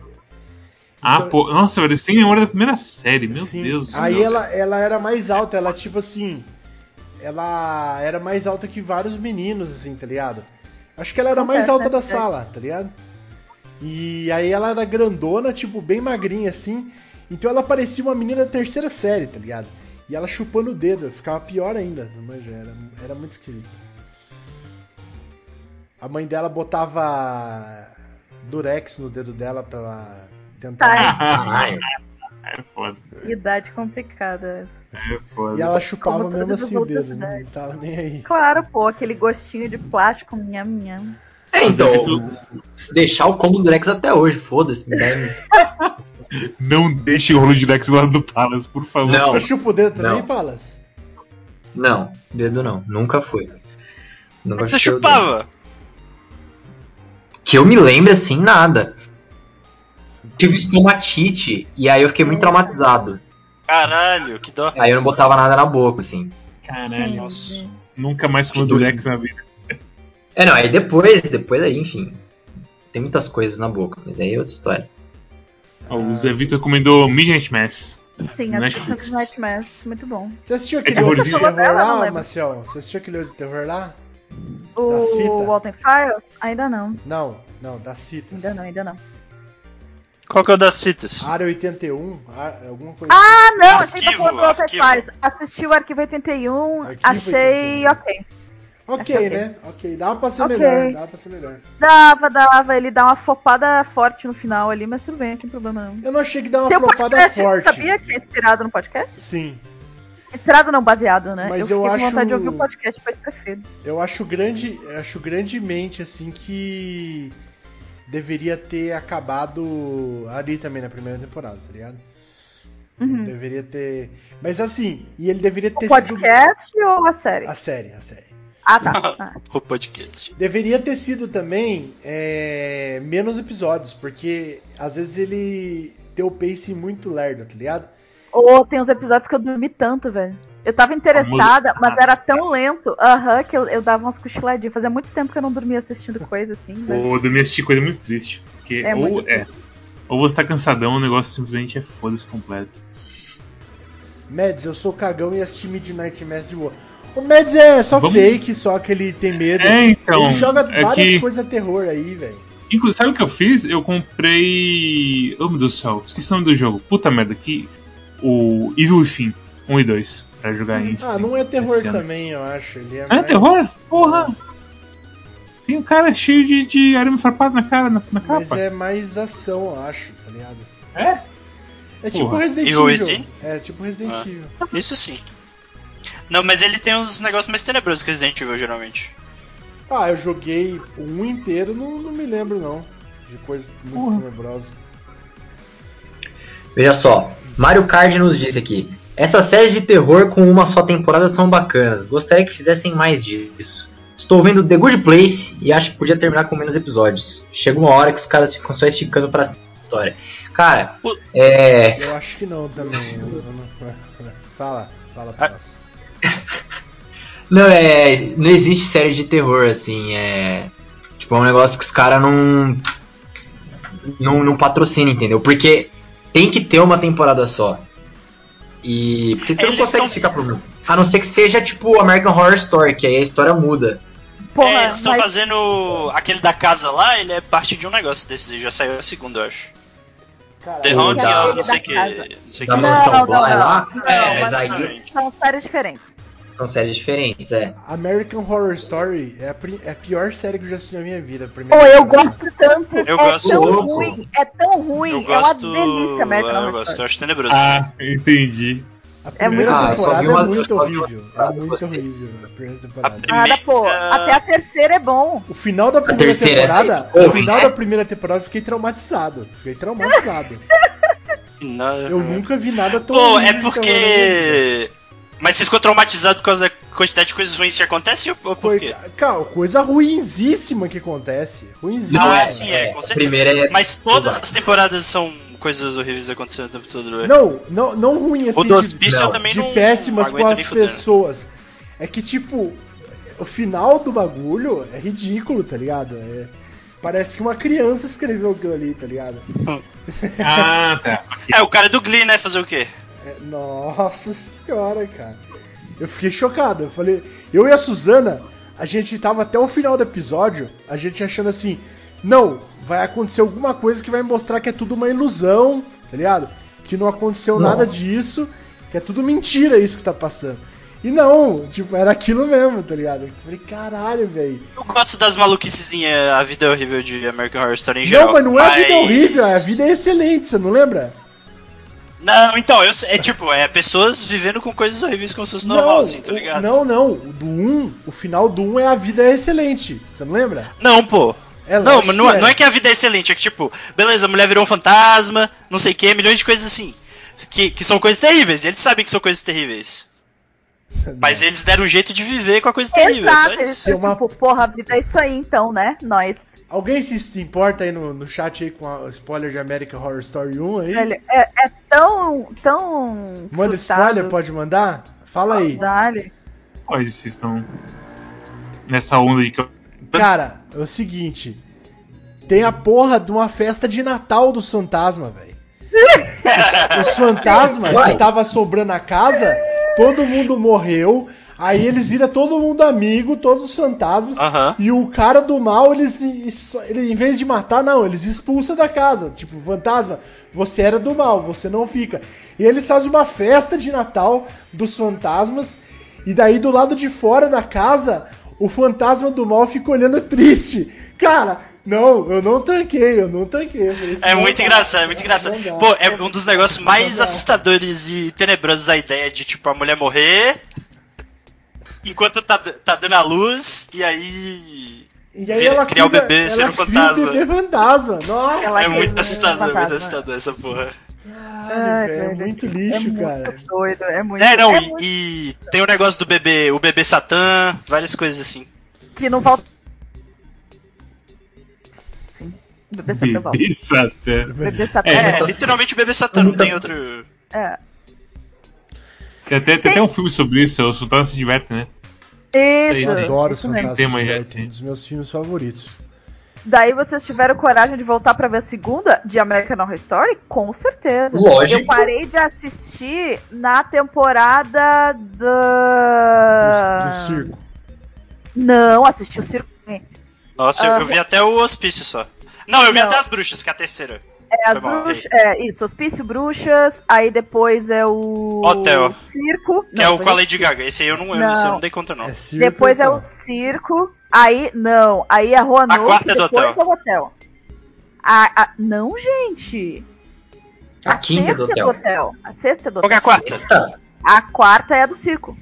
Ah, Então- pô. Nossa, você tem memória da primeira série, meu Sim. Deus do Aí céu. ela, ela era mais alta, ela tipo assim. Ela era mais alta que vários meninos, assim, tá ligado? Acho que ela era mais alta né? da sala, tá ligado? E aí ela era grandona, tipo, bem magrinha, assim. Então ela parecia uma menina da terceira série, tá ligado? E ela chupando o dedo, ficava pior ainda, mas era, era muito esquisito. A mãe dela botava durex no dedo dela pra ela tentar. Tá. Caralho. É foda. Idade complicada. É foda. E ela chupava Como mesmo assim o dedo, né? não tava nem aí. Claro, pô, aquele gostinho de plástico, minha, minha. É, é então, se deixar o como Durex até hoje, foda-se. me Não deixe o rolo de Dex do lado do Palace, por favor. Não. Eu chupo o dedo também, Não. Palas? Não, dedo não, nunca foi. Nunca Você chupava? Que eu me lembre assim, nada. Tive estomatite e aí eu fiquei muito traumatizado. Caralho, que dó. Aí eu não botava nada na boca, assim. Caralho. Nossa. Nunca mais comi doido. Durex na vida. É, não, aí depois, depois aí, enfim. Tem muitas coisas na boca, mas aí é outra história. Ó, o Zé Vitor recomendou Midnight Mass. Sim, Netflix. assistindo Nightmares, muito bom. Você assistiu aquele É outro de terror não lá. Maciel? Você assistiu aquele outro de terror lá? Das O fitas? Walton Files? Ainda não, Não, não, das fitas. ainda não, ainda não. Qual que é o das fitas? Área 81, a- alguma coisa Ah, não, achei que tá Arquivo, falando do Walter arquivo. Files. Assisti o Arquivo 81, Arquivo achei 81. ok. Ok, ok. né? Ok, dava pra ser Ok. melhor, dava pra ser melhor. Dava, dava, ele dá uma flopada forte no final ali, mas tudo bem, não tem problema não. Eu não achei que dava uma Tem um flopada podcast, forte. sabia que é inspirado no podcast? Sim. Inspirado não, baseado, né? Mas eu eu fiquei acho- com vontade de ouvir o podcast, pois prefiro. Eu acho grande, eu acho grandemente assim que deveria ter acabado ali também na primeira temporada, tá ligado? Uhum. Deveria ter, mas assim, e ele deveria O ter podcast ou a série? sido a série, a série. Ah, tá. Ah. O podcast. Deveria ter sido também é, menos episódios, porque às vezes ele tem o pace muito lerdo, tá ligado? Ou tem uns episódios que eu dormi tanto, velho. Eu tava interessada, mas era tão lento, aham, que eu, eu dava umas cochiladinhas. Fazia muito tempo que eu não dormia assistindo coisa assim, né? Ou dormir assistir coisa muito triste. Porque É ou muito é. Ou você tá cansadão, o negócio simplesmente é foda-se completo. Mads, eu sou cagão e assisti Midnight Mass de boa. O Mads é só Vamos- fake, só que ele tem medo. É, então. ele joga é várias que. coisas terror aí, velho. Inclusive, sabe o que eu fiz? Eu comprei. Oh meu Deus do céu, esqueci o nome do jogo. Puta merda, que. O Evil Within 1 e 2 pra jogar em. Ah, não é terror também, eu acho. Ele é Ah, é mais- terror? Porra! Tem um cara cheio de, de arame farpado na cara, na, na Mas capa. é mais ação, eu acho, tá ligado? É? É tipo Porra. Resident Evil Evil. É tipo Resident Ah. Evil. Isso sim. Não, mas ele tem uns negócios mais tenebrosos que Resident Evil, geralmente. Ah, eu joguei um inteiro, não, não me lembro não. De coisa muito Porra. tenebrosa. Veja só, Mario Kart nos disse aqui. Essas séries de terror com uma só temporada são bacanas. Gostaria que fizessem mais disso. Estou vendo The Good Place e acho que podia terminar com menos episódios. Chega uma hora que os caras ficam só esticando pra história. Cara, O- é. Eu acho que não também. não- Fala, fala, Ah. passa. Não, é. Não existe série de terror, assim. É. Tipo, é um negócio que os caras não. Não, não patrocinam, entendeu? Porque tem que ter uma temporada só. E. Porque você não Eles consegue tão- esticar por. A não ser que seja tipo American Horror Story, que aí a história muda. Porra, é, eles estão mas fazendo. Aquele da casa lá, ele é parte de um negócio desses. Já saiu a segunda, eu acho. Caralho. The Ou Haunting, eu não sei da que. Não Da mansão não, Bly lá. não, é, mas aí são séries diferentes. São séries diferentes, é. American Horror Story é a, pri- é a pior série que eu já assisti na minha vida. Pô, primeira eu gosto tanto. Eu é gosto. tão Louco. ruim, é tão ruim, Eu é uma gosto. delícia, American é, eu Horror gosto, eu Story. acho tenebroso. Ah, entendi. A primeira muito Ah, eu temporada vi uma- é eu muito horrível. É muito horrível a primeira temporada. Nada, pô. Até a terceira é bom. O final da primeira terceira, temporada, aí, o final né? da primeira temporada eu fiquei traumatizado. Fiquei traumatizado. Não, Eu nunca vi nada tão Pô, é porque. Mas você ficou traumatizado por causa da quantidade de coisas ruins que acontecem ou por quê? Cara, coisa ruinzíssima que acontece. Ruinzíssima. Não, é é, sim, é, é, com certeza. primeira é Mas todas as temporadas são coisas horríveis acontecendo o tempo todo. né? Não, não, não ruim assim. o do hospício eu também de não. péssimas não com as pessoas. É que, tipo, o final do bagulho é ridículo, tá ligado? É- parece que uma criança escreveu aquilo ali, tá ligado? Ah, tá. É, o cara do Glee, né? Fazer o quê? É- nossa senhora, cara. Eu fiquei chocado. Eu falei, eu e a Suzana, a gente tava até o final do episódio, a gente achando assim, não, vai acontecer alguma coisa que vai mostrar que é tudo uma ilusão, tá ligado? Que não aconteceu Nossa. nada disso, que é tudo mentira isso que tá passando. E não, tipo, era aquilo mesmo, tá ligado? Eu falei, caralho, velho. Eu gosto das maluquicezinhas, a vida é horrível de American Horror Story em geral. Não, mas não é a vida horrível, a vida é excelente, você não lembra? Não, então, eu, é tipo, é pessoas vivendo com coisas horríveis como se fosse normal, assim, tá ligado? não, não. O do 1, o final do 1 é a vida é excelente. Você não lembra? Não, pô. É Não, mas não, que não é que a vida é excelente, é que tipo, beleza, a mulher virou um fantasma, não sei o que, milhões de coisas assim. Que, que são coisas terríveis, e eles sabem que são coisas terríveis. Mas eles deram um jeito de viver com a coisa terrível, é Exato, eles isso. Uma- tipo, porra, a vida é isso aí então, né? Nós. Alguém se, se importa aí no, no chat aí com a spoiler de American Horror Story 1 aí? Velho, é, é tão. tão. Manda surtado. spoiler, pode mandar? Fala aí. Dale. Pode, vocês estão nessa onda de que eu. Cara, é o seguinte. Tem a porra de uma festa de Natal dos fantasmas, velho. Os, os fantasmas que tava sobrando a casa, todo mundo morreu. Aí eles viram todo mundo amigo, todos os fantasmas. E o cara do mal, eles, ele, em vez de matar, não, eles expulsam da casa. Tipo, fantasma, você era do mal, você não fica. E eles fazem uma festa de Natal dos fantasmas. E daí do lado de fora da casa, o fantasma do mal fica olhando triste. Cara, não, eu não tanquei, eu não tanquei. Eu falei, isso É não muito engraçado, é muito engraçado. dá. Pô, é um dos negócios mais assustadores e tenebrosos a ideia de, tipo, a mulher morrer enquanto tá, tá dando a luz e aí. E aí Vira- ela criar o bebê ser um cria fantasma. o bebê fantasma. Nossa, Ela é muito assustador, é muito fantasma. assustador essa porra. Ai, é muito é lixo, muito cara. doido, é muito. É, não, é e, muito e tem o negócio do bebê, o bebê Satã, várias coisas assim. que não volta. Bebê Satã. Bebê Satã. Bebê Satã. É, É, literalmente o bebê Satã, não tem outro. É. Tem até, tem até um filme sobre isso, o Sultano se diverte, né? Isso. Eu adoro isso Vertigo, sim. um dos meus filmes favoritos. Daí vocês tiveram coragem de voltar pra ver a segunda de American Horror Story? Com certeza. Lógico. Eu parei de assistir na temporada Do, da. do circo. Não, assisti o circo. Nossa, eu, Ah, eu vi até o hospício só. Não, eu vi Não. até as bruxas, que é a terceira. É, as bruxas. É, isso, Hospício Bruxas. Aí depois é o. Hotel. Circo. Que é Não, o foi com a Lady. Gaga. Esse aí eu não, eu, Não. esse eu não dei conta, não. É circo Depois é o circo. Aí, não. Aí é Roanoke. A quarta é do hotel. é o hotel. A, a- não, gente. A quinta do sexta hotel. A sexta é do Qual que é a hotel. quarta? Sexta? A quarta é a do circo.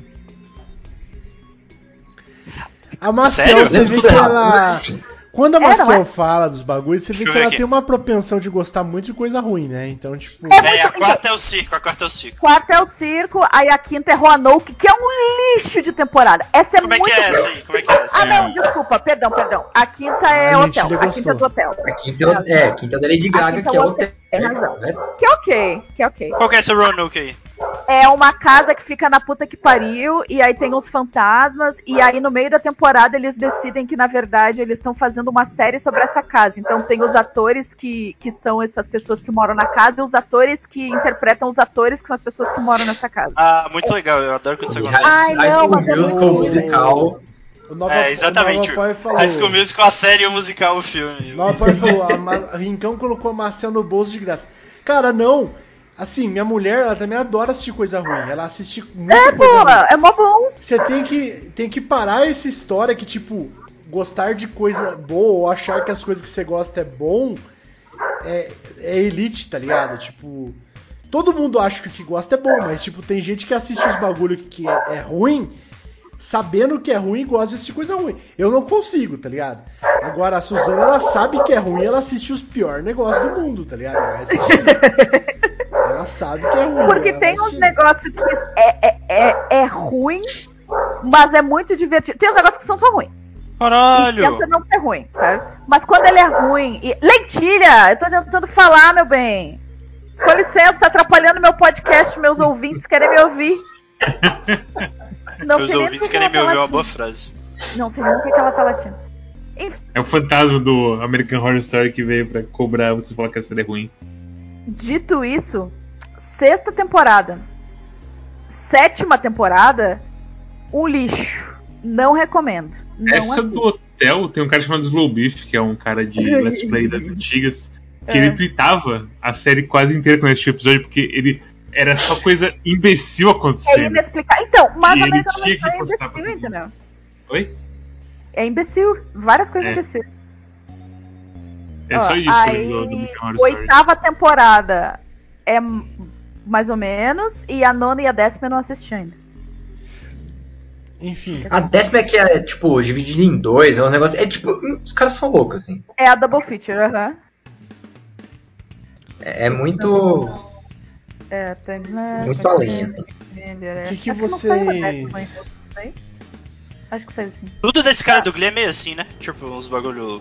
A Marcel, Sério? você tudo que ela. Assim, Quando a É, Marcel é? fala dos bagulhos, você vê Deixa que ela aqui. tem uma propensão de gostar muito de coisa ruim, né? Então, tipo. É, É, a muito- quarta é o circo, a quarta é o circo. Quarta é o circo, aí a quinta é Roanoke, que é um lixo de temporada. Essa é Como é muito. que é essa aí? Como é que é essa? Ah, não, desculpa, perdão, perdão. A quinta é Ah, hotel. mentira, A quinta é do hotel. a quinta, é o- é, a quinta da Lady Gaga, que é é o o hotel. Tem razão. correto? Que é ok, que é ok. Qual que é essa Roanoke aí? É uma casa que fica na puta que pariu, e aí tem uns fantasmas, e aí no meio da temporada eles decidem que, na verdade, eles estão fazendo uma série sobre essa casa. Então tem os atores que, que são essas pessoas que moram na casa, e os atores que interpretam os atores que são as pessoas que moram nessa casa. Ah, muito legal, eu adoro quando isso E acontece. Ai, High não, mas é Musical, musical. O Nova, É, exatamente. O Nova Pai falou. High School Musical, a série e o musical, o filme. Nova Pai falou. A, Ma- a Rincão colocou a Marcel no bolso de graça. Cara, não. Assim, minha mulher, ela também adora assistir coisa ruim. Ela assiste muita É, coisa ruim. é mó bom. Você tem que, tem que parar essa história que, tipo, gostar de coisa boa ou achar que as coisas que você gosta é bom é, é elite, tá ligado? Tipo, todo mundo acha que o que gosta é bom, mas, tipo, tem gente que assiste os bagulho que é, é ruim, sabendo que é ruim e gosta de assistir coisa ruim. Eu não consigo, tá ligado? Agora, a Suzana, ela sabe que é ruim, ela assiste os piores negócios do mundo, tá ligado? Ela sabe que é ruim. Porque tem uns negócios que é, é, é, é ruim, mas é muito divertido. Tem uns negócios que são só ruins. E Caralho! tenta não ser ruim, sabe? Mas quando ele é ruim. E... Lentilha! Eu tô tentando falar, meu bem. Com licença, tá atrapalhando meu podcast, meus ouvintes querem me ouvir. Não nem ouvintes que querem me ela tá ouvir uma latindo. boa frase. Não sei nem por que ela tá latindo. Enfim, É o fantasma do American Horror Story que veio pra cobrar você falar que a série é ruim. dito isso, sexta temporada. Sétima temporada, um lixo. Não recomendo. Não Essa assista. do hotel tem um cara chamado Slow Beef, que é um cara de Let's Play das antigas, que É. ele tweetava a série quase inteira quando assistia o episódio, porque ele era só coisa imbecil É acontecendo. inexplicável. Então, mas E a ele tinha que é imbecil, entendeu? Oi? É imbecil. Várias coisas É. imbecil. É só isso eu aí, do Horror Story. oitava temporada é mais ou menos, e a nona e a décima eu não assisti ainda. Enfim. A décima é que é, tipo, dividida em dois, é um negócio. É tipo, hum, os caras são loucos, assim. É a Double Feature, aham. É, é muito. É, tem... Muito além, assim. O que que Acho vocês- não sei. Acho que saiu sim. Tudo desse cara do Glee é meio assim, né? Tipo, uns bagulho.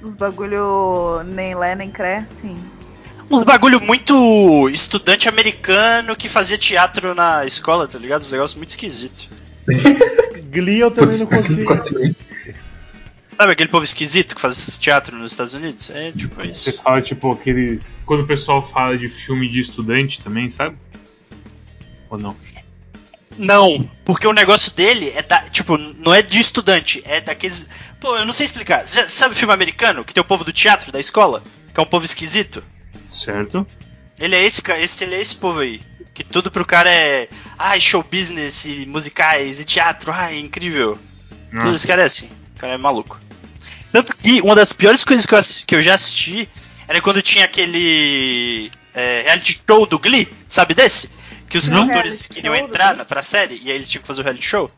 Os bagulho nem lé, nem cré, sim. Uns bagulho muito estudante americano que fazia teatro na escola, tá ligado? Uns negócios muito esquisitos. Glee eu também Putz, não consigo. Sabe aquele povo esquisito que faz teatro nos Estados Unidos? É tipo Você isso. fala, tipo, aqueles. Quando o pessoal fala de filme de estudante também, sabe? Ou não? Não, porque o negócio dele é da. Tipo, não é de estudante, é daqueles. Pô, eu não sei explicar. Você já sabe filme americano que tem o povo do teatro da escola? Que é um povo esquisito? Certo? Ele é esse, esse, ele é esse povo aí. Que tudo pro cara é. Ai, show business, e musicais, e teatro, ai, incrível. Ah, Tudo esse cara é assim. O cara é maluco. Tanto que uma das piores coisas que eu, assi- que eu já assisti era quando tinha aquele é, reality show do Glee, sabe desse? Que os Não. cantores Reality queriam entrar na, pra série e aí eles tinham que fazer o reality show.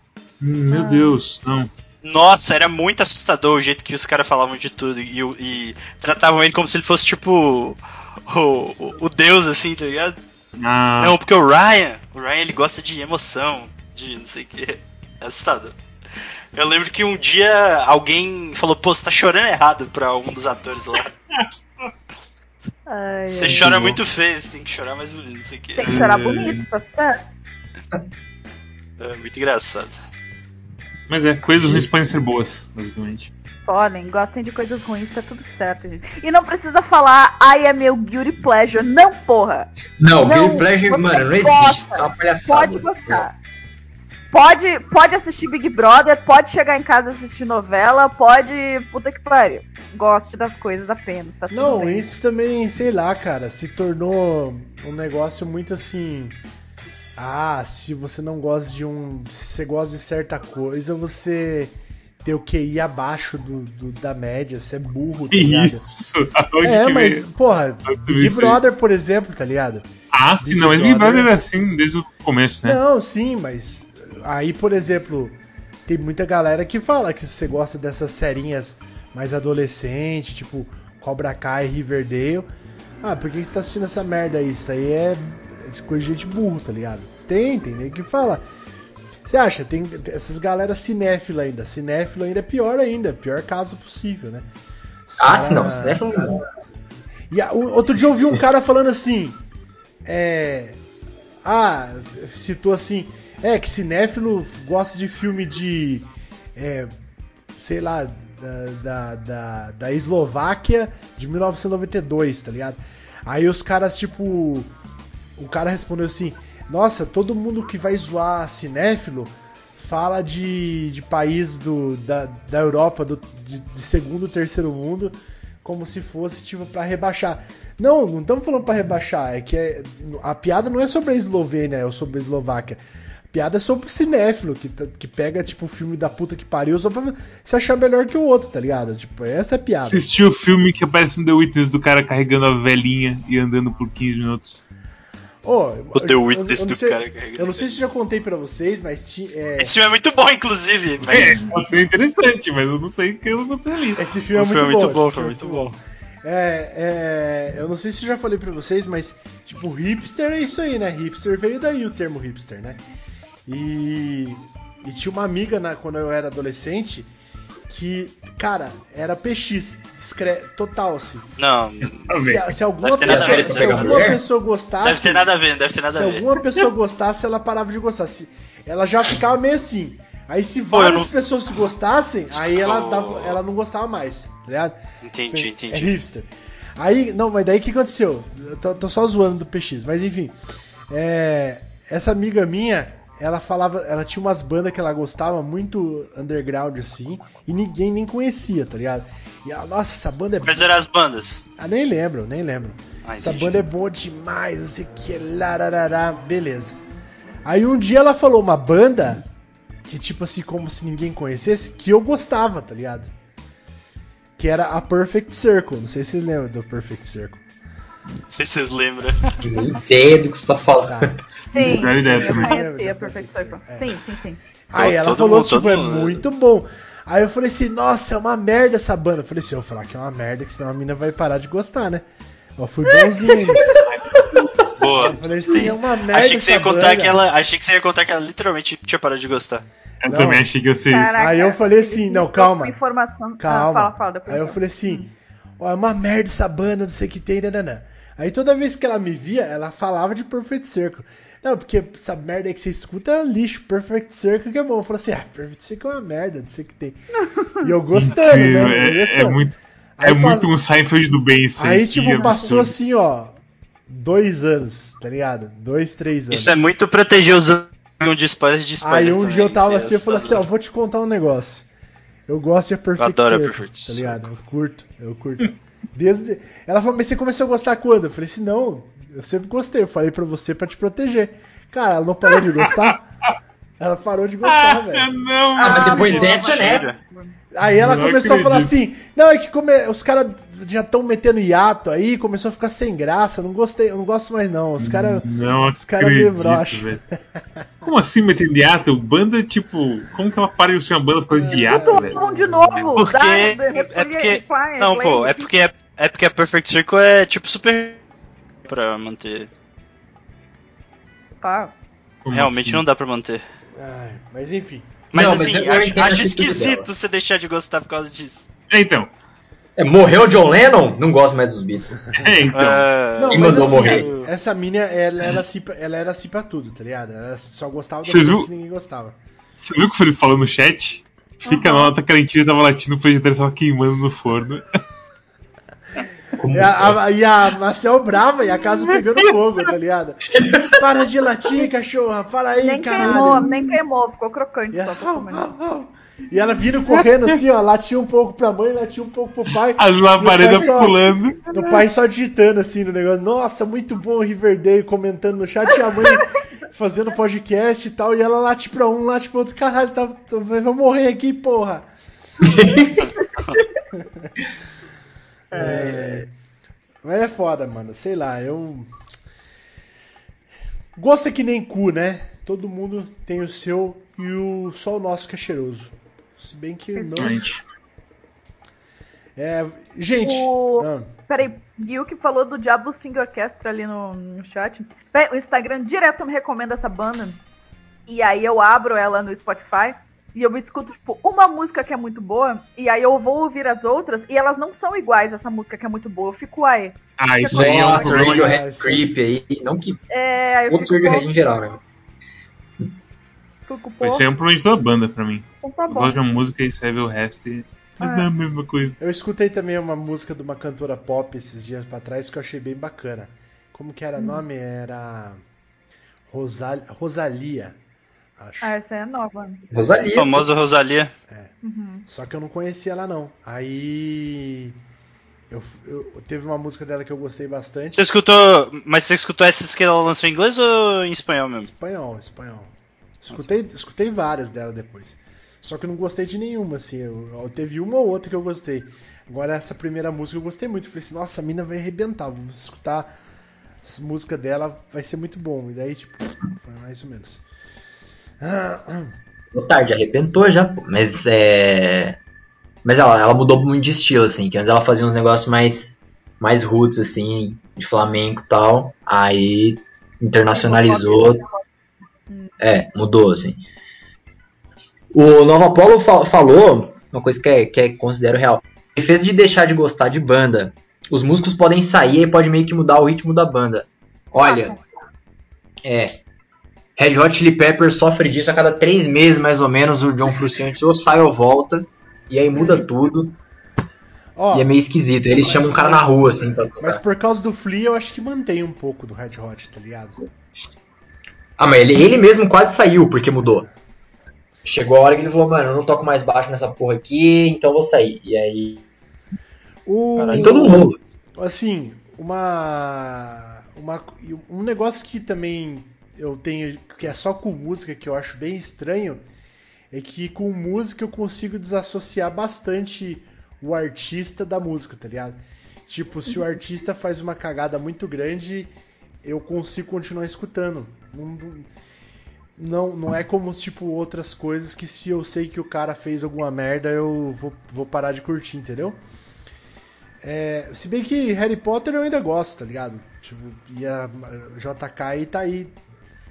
Hum, Meu Deus, não. Nossa, era muito assustador o jeito que os caras falavam de tudo e, e tratavam ele como se ele fosse tipo o, o, o deus, assim, tá ligado? Ah, Não, porque o Ryan, o Ryan ele gosta de emoção, de não sei o que. É assustador. Eu lembro que um dia alguém falou, pô, você tá chorando errado pra um dos atores lá. Ai, Você ai. chora bom. muito feio, você tem que chorar mais bonito, não sei o que. Tem que chorar bonito, tá certo? É muito engraçado. mas é, coisas ruins podem ser boas, basicamente. Podem, gostem de coisas ruins, tá tudo certo, gente. E não precisa falar, ai, é meu guilty pleasure. Não, porra! Não, Não, Guilty Pleasure, mano, não existe. gosta, é uma palhaçada. Pode gostar. Pode, pode assistir Big Brother, pode chegar em casa e assistir novela, pode. Puta que pariu. Goste das coisas apenas, tá tudo Não, bem. isso também, sei lá, cara, se tornou um negócio muito assim. Ah, se você não gosta de um. Se você gosta de certa coisa, você tem o QI abaixo do, do- da média, você é burro, tá ligado? isso? Aonde É, que mas, veio? porra, Big? Brother, por exemplo, tá ligado? Ah, sim, Big não, mas Big Brother- Brother era assim desde o começo, né? Não, sim, mas aí, por exemplo, tem muita galera que fala que se você gosta dessas serinhas mais adolescente, tipo Cobra Kai, Riverdale, ah, por que você tá assistindo essa merda aí? Isso aí é coisa de gente burro, tá ligado? Tem, tem nem que fala. Você acha? Tem essas galera cinéfila ainda. Cinéfilo ainda é pior ainda, pior caso possível, né? Ah, sim, não. É um- e a- o- outro dia eu ouvi um cara falando assim. É. Ah, citou assim. É, que cinéfilo gosta de filme de. É, sei lá, da, da, da, da Eslováquia de 1992, tá ligado? Aí os caras, tipo. O cara respondeu assim: Nossa, todo mundo que vai zoar cinéfilo fala de, de país do, da, da Europa, do, de, de segundo, terceiro mundo, como se fosse tipo para rebaixar. Não, não estamos falando para rebaixar, é que é- a piada não é sobre a Eslovênia ou sobre a Eslováquia. Piada é sobre o cinéfilo, que, que pega tipo o filme da puta que pariu só pra se achar melhor que o outro, tá ligado? Tipo, essa é a piada. Assisti o filme que aparece no The Witness do cara carregando a velhinha e andando por 15 minutos. Ô, O The eu- eu- Witness do sei- cara carregando Eu não sei se já contei pra vocês, mas ti- é, Esse filme é muito bom, inclusive, É, mas. pode ser interessante, mas eu não sei o que eu você ali. esse filme é muito filme é muito bom. bom, esse foi filme é muito bom. É, é, eu não sei se eu já falei pra vocês, mas, tipo, hipster é isso aí, né? Hipster veio daí o termo hipster, né? E, e tinha uma amiga na, quando eu era adolescente que, cara, era PX, discre- total, assim. Não, Se, se alguma, pessoa, se alguma pessoa gostasse. deve ter nada a ver, deve ter nada Se a ver. alguma pessoa gostasse, ela parava de gostar. Se, ela já ficava meio assim. Aí se várias não- pessoas se gostassem, aí ela, dava, ela não gostava mais, tá ligado? Entendi, É entendi. hipster. Aí, não, mas daí o que aconteceu? Eu tô, tô só zoando do PX, mas enfim. É, essa amiga minha, ela falava, ela tinha umas bandas que ela gostava muito underground assim, e ninguém nem conhecia, tá ligado? E ela, nossa, essa banda é Quais eram as bandas? ah, nem lembro, nem lembro. Ah, Essa banda é boa demais, não sei o que, lararará, beleza. Aí um dia ela falou uma banda que, tipo assim, como se ninguém conhecesse, que eu gostava, tá ligado? Que era a Perfect Circle. Não sei se vocês lembram do Perfect Circle. Não sei se vocês lembram. Nem ideia do que você tá falando. Tá. Sim, ideia sim, eu também. conhecia Perfect Circle. É. Sim, sim, sim. Aí ela todo falou, mundo- tipo, é mundo- muito bom. Aí eu falei assim, nossa, é uma merda essa banda. Eu falei assim, eu vou falar que é uma merda, que senão a mina vai parar de gostar, né? Eu fui bonzinho ainda. Boa. Eu falei assim, sim. é uma merda Achei que você ia contar banda. que ela. Achei que você ia contar que ela literalmente tinha parado de gostar. Eu Não. também achei que ia ser isso. Aí eu falei assim, não, trouxe calma. informação. Calma. Ah, fala, fala, depois. Aí eu falei assim, ó, é uma merda essa banda, não sei o que tem, nananã. Aí toda vez que ela me via, ela falava de Perfect Circle. Não, porque essa merda que você escuta é lixo, Perfect Circle que é bom. Eu falei assim, ah, Perfect Circle é uma merda, não sei o que tem. E eu gostando, Incrível, né? Eu é, é gostando. muito, Aí é pa- muito um Seinfeld do bem isso aí. Aí, tipo, passou absurdo. assim, ó, dois anos, tá ligado? Dois, três anos. Isso é muito proteger os órgãos de spoiler de spoiler. Aí um também, dia eu tava é assim, eu falei assim, ó, vou te contar um negócio. Eu gosto de Perfect Eu adoro a Circle, Perfect tá ligado? Eu curto, eu curto. Desde... Ela falou, mas você começou a gostar quando? Eu falei assim, não, eu sempre gostei, eu falei pra você pra te proteger. Cara, ela não parou de gostar? Ela parou de gostar, Ah, velho. não, Ah, mas depois dessa, né? Aí ela Não começou a falar acredito. assim, não, é que come- os caras já estão metendo hiato aí, começou a ficar sem graça, não gostei, eu não gosto mais não. Os caras. Não os cara meio acredito, broxa. velho. Como assim metendo hiato? Banda, tipo... Como que ela para de ser uma banda por causa de hiato, Tudo velho? bom de novo. Porque. dá, É recolhe- porque. Não, pô, é porque, é, é porque a Perfect Circle é tipo super. Pra manter. Tá. Como Realmente assim? não dá pra manter. Ai, mas enfim. Mas Não, mas assim, acho, acho atitude esquisito dela. você deixar de gostar por causa disso. É, então. É, morreu o John Lennon? Não gosto mais dos Beatles. É, então. Ah, Não, mas mandou assim, morrer? essa mina, ela era, assim, pra- ela era assim pra tudo, tá ligado? Ela só gostava das coisas que ninguém gostava. Você viu o que o Felipe falou no chat? Fica Uhum. na nota que a lentilha tava latindo, o projetor tava queimando no forno. Como E a, a- e a Marcel brava e a casa pegando fogo, tá ligado? Para de latir, cachorra, fala aí, Nem caralho. queimou, nem queimou, ficou crocante E, só comer. e ela vindo correndo assim, ó, latia um pouco pra mãe, latia um pouco pro pai. As labaredas pulando. O pai só digitando assim no negócio. Nossa, muito bom Riverdale comentando no chat. E a mãe fazendo podcast e tal. E ela late pra um, late pro outro. Caralho, tá, tá, vai morrer aqui, porra. É, mas é foda, mano. Sei lá, eu. Gosto é que nem cu, né? Todo mundo tem o seu e o só o nosso que é cheiroso. Se bem que o meu. Gente, É, gente. O- ah, Peraí, Gil que falou do Diablo Sing Orchestra ali no, no chat. Bem, o Instagram direto me recomenda essa banda. E aí eu abro ela no Spotify e eu escuto, tipo, uma música que é muito boa. E aí eu vou ouvir as outras e elas não são iguais essa música que é muito boa. Eu fico, uai. Ah, isso aí é um. Radiohead Creep aí. Não que É, aí eu outros fico, Radiohead em geral, né? fico, Isso aí é um problema de toda banda pra mim. então tá Eu bom. gosto de uma música e vê o resto e. Ah. Não é a mesma coisa. Eu escutei também uma música de uma cantora pop esses dias pra trás que eu achei bem bacana. Como que era o nome? Era. Rosal... Rosalia, acho. Ah, essa é nova. Rosalia. famosa Rosalia. Uhum. Só que eu não conhecia ela não. Aí. Eu, eu- teve uma música dela que eu gostei bastante. Você escutou. Mas você escutou essas que ela lançou em inglês ou em espanhol mesmo? Espanhol, espanhol. Escutei, escutei várias dela depois. Só que eu não gostei de nenhuma, assim. Eu, eu- teve uma ou outra que eu gostei. Agora essa primeira música eu gostei muito. Eu falei assim, nossa, a mina vai arrebentar. Vou escutar essa música dela, vai ser muito bom. E daí, tipo, foi mais ou menos. Ah, ah. No tarde, arrebentou já. Mas é. Mas ela, ela mudou muito de estilo, assim, que antes ela fazia uns negócios mais mais roots, assim, de flamenco e tal. Aí internacionalizou. É, mudou, assim. O Nova Apollo fa falou uma coisa que, é, que é, considero real. Em vez de deixar de gostar de banda, os músicos podem sair e pode meio que mudar o ritmo da banda. Olha, é. Red Hot Chili Peppers sofre disso a cada três meses, mais ou menos. O John Frusciante ou sai ou volta, e aí muda tudo. Ó, e é meio esquisito. Eles chamam um cara na rua, assim, pra tocar. Mas por causa do Flea, eu acho que mantém um pouco do Red Hot, tá ligado? Ah, mas ele, ele mesmo quase saiu porque mudou. Chegou a hora que ele falou, mano, eu não toco mais baixo nessa porra aqui, então eu vou sair. E aí. O... Tem todo um rolo. Assim, uma, uma. Um negócio que também eu tenho. que é só com música, que eu acho bem estranho, é que com música eu consigo desassociar bastante o artista da música, tá ligado? Tipo, se o artista faz uma cagada muito grande, eu consigo continuar escutando. Não, não, não é como tipo outras coisas que se eu sei que o cara fez alguma merda, eu vou, vou parar de curtir, entendeu? É, se bem que Harry Potter eu ainda gosto, tá ligado? Tipo, e a JK tá aí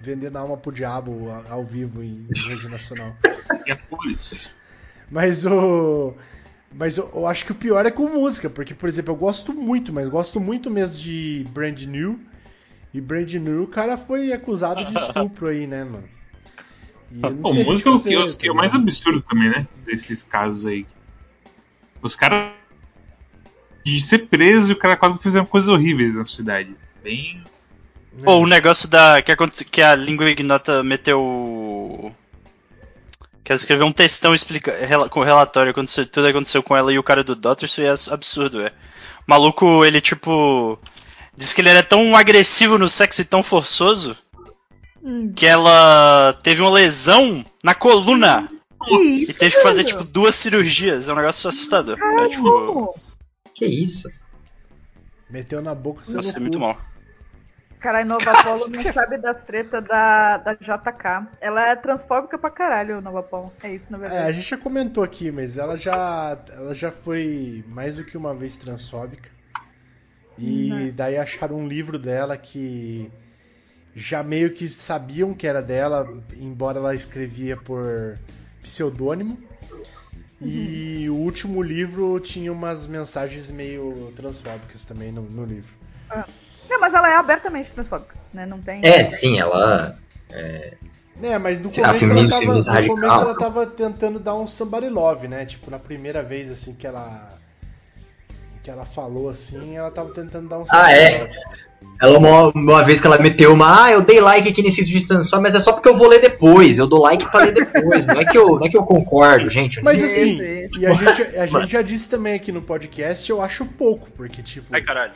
vendendo alma pro diabo ao vivo em rede nacional. A polícia. Mas o. Mas eu, eu, acho que o pior é com música, porque, por exemplo, eu gosto muito, mas gosto muito mesmo de Brand New. E Brand New, o cara foi acusado de estupro aí, né, mano? Pô, música é o que, é o que é o mais absurdo também, né? Desses casos aí. Os caras. De ser preso e o cara quase fizeram coisas horríveis na sociedade. Bem. Pô, o negócio da. Que, aconte... que a língua ignota meteu. Que ela escreveu um textão explica... com relatório quando tudo aconteceu com ela e o cara do Doctor, isso é absurdo, é. O maluco, ele tipo. Diz que ele era tão agressivo no sexo e tão forçoso hum. que ela teve uma lesão na coluna. Que isso, e teve que fazer, tipo, duas cirurgias. É um negócio assustador. É, tipo... Que isso? Meteu na boca seu Nossa, é muito mal. Caralho, Nova Polo não sabe das tretas da, da JK. Ela é transfóbica pra caralho, Nova Polo. É isso, na verdade. É, a gente já comentou aqui, mas ela já, ela já foi mais do que uma vez transfóbica. E não. daí acharam um livro dela que já meio que sabiam que era dela, embora ela escrevia por pseudônimo. Uhum. E o último livro tinha umas mensagens meio transfóbicas também no, no livro. Ah. Não, mas ela é abertamente transfóbica, né? Não tem. É, sim, ela. É, é mas no começo, ela tava, no começo ela tava tentando dar um somebody love, né? Tipo, na primeira vez assim que ela que ela falou assim, ela tava tentando dar um Ah, é? Ela, uma, uma, vez que ela meteu uma, ah, eu dei like aqui nesse vídeo de transform, mas é só porque eu vou ler depois. Eu dou like pra ler depois. não, é que eu, não é que eu concordo, gente. Mas assim, e a gente, a gente já disse também aqui no podcast, eu acho pouco, porque tipo. Ai, caralho.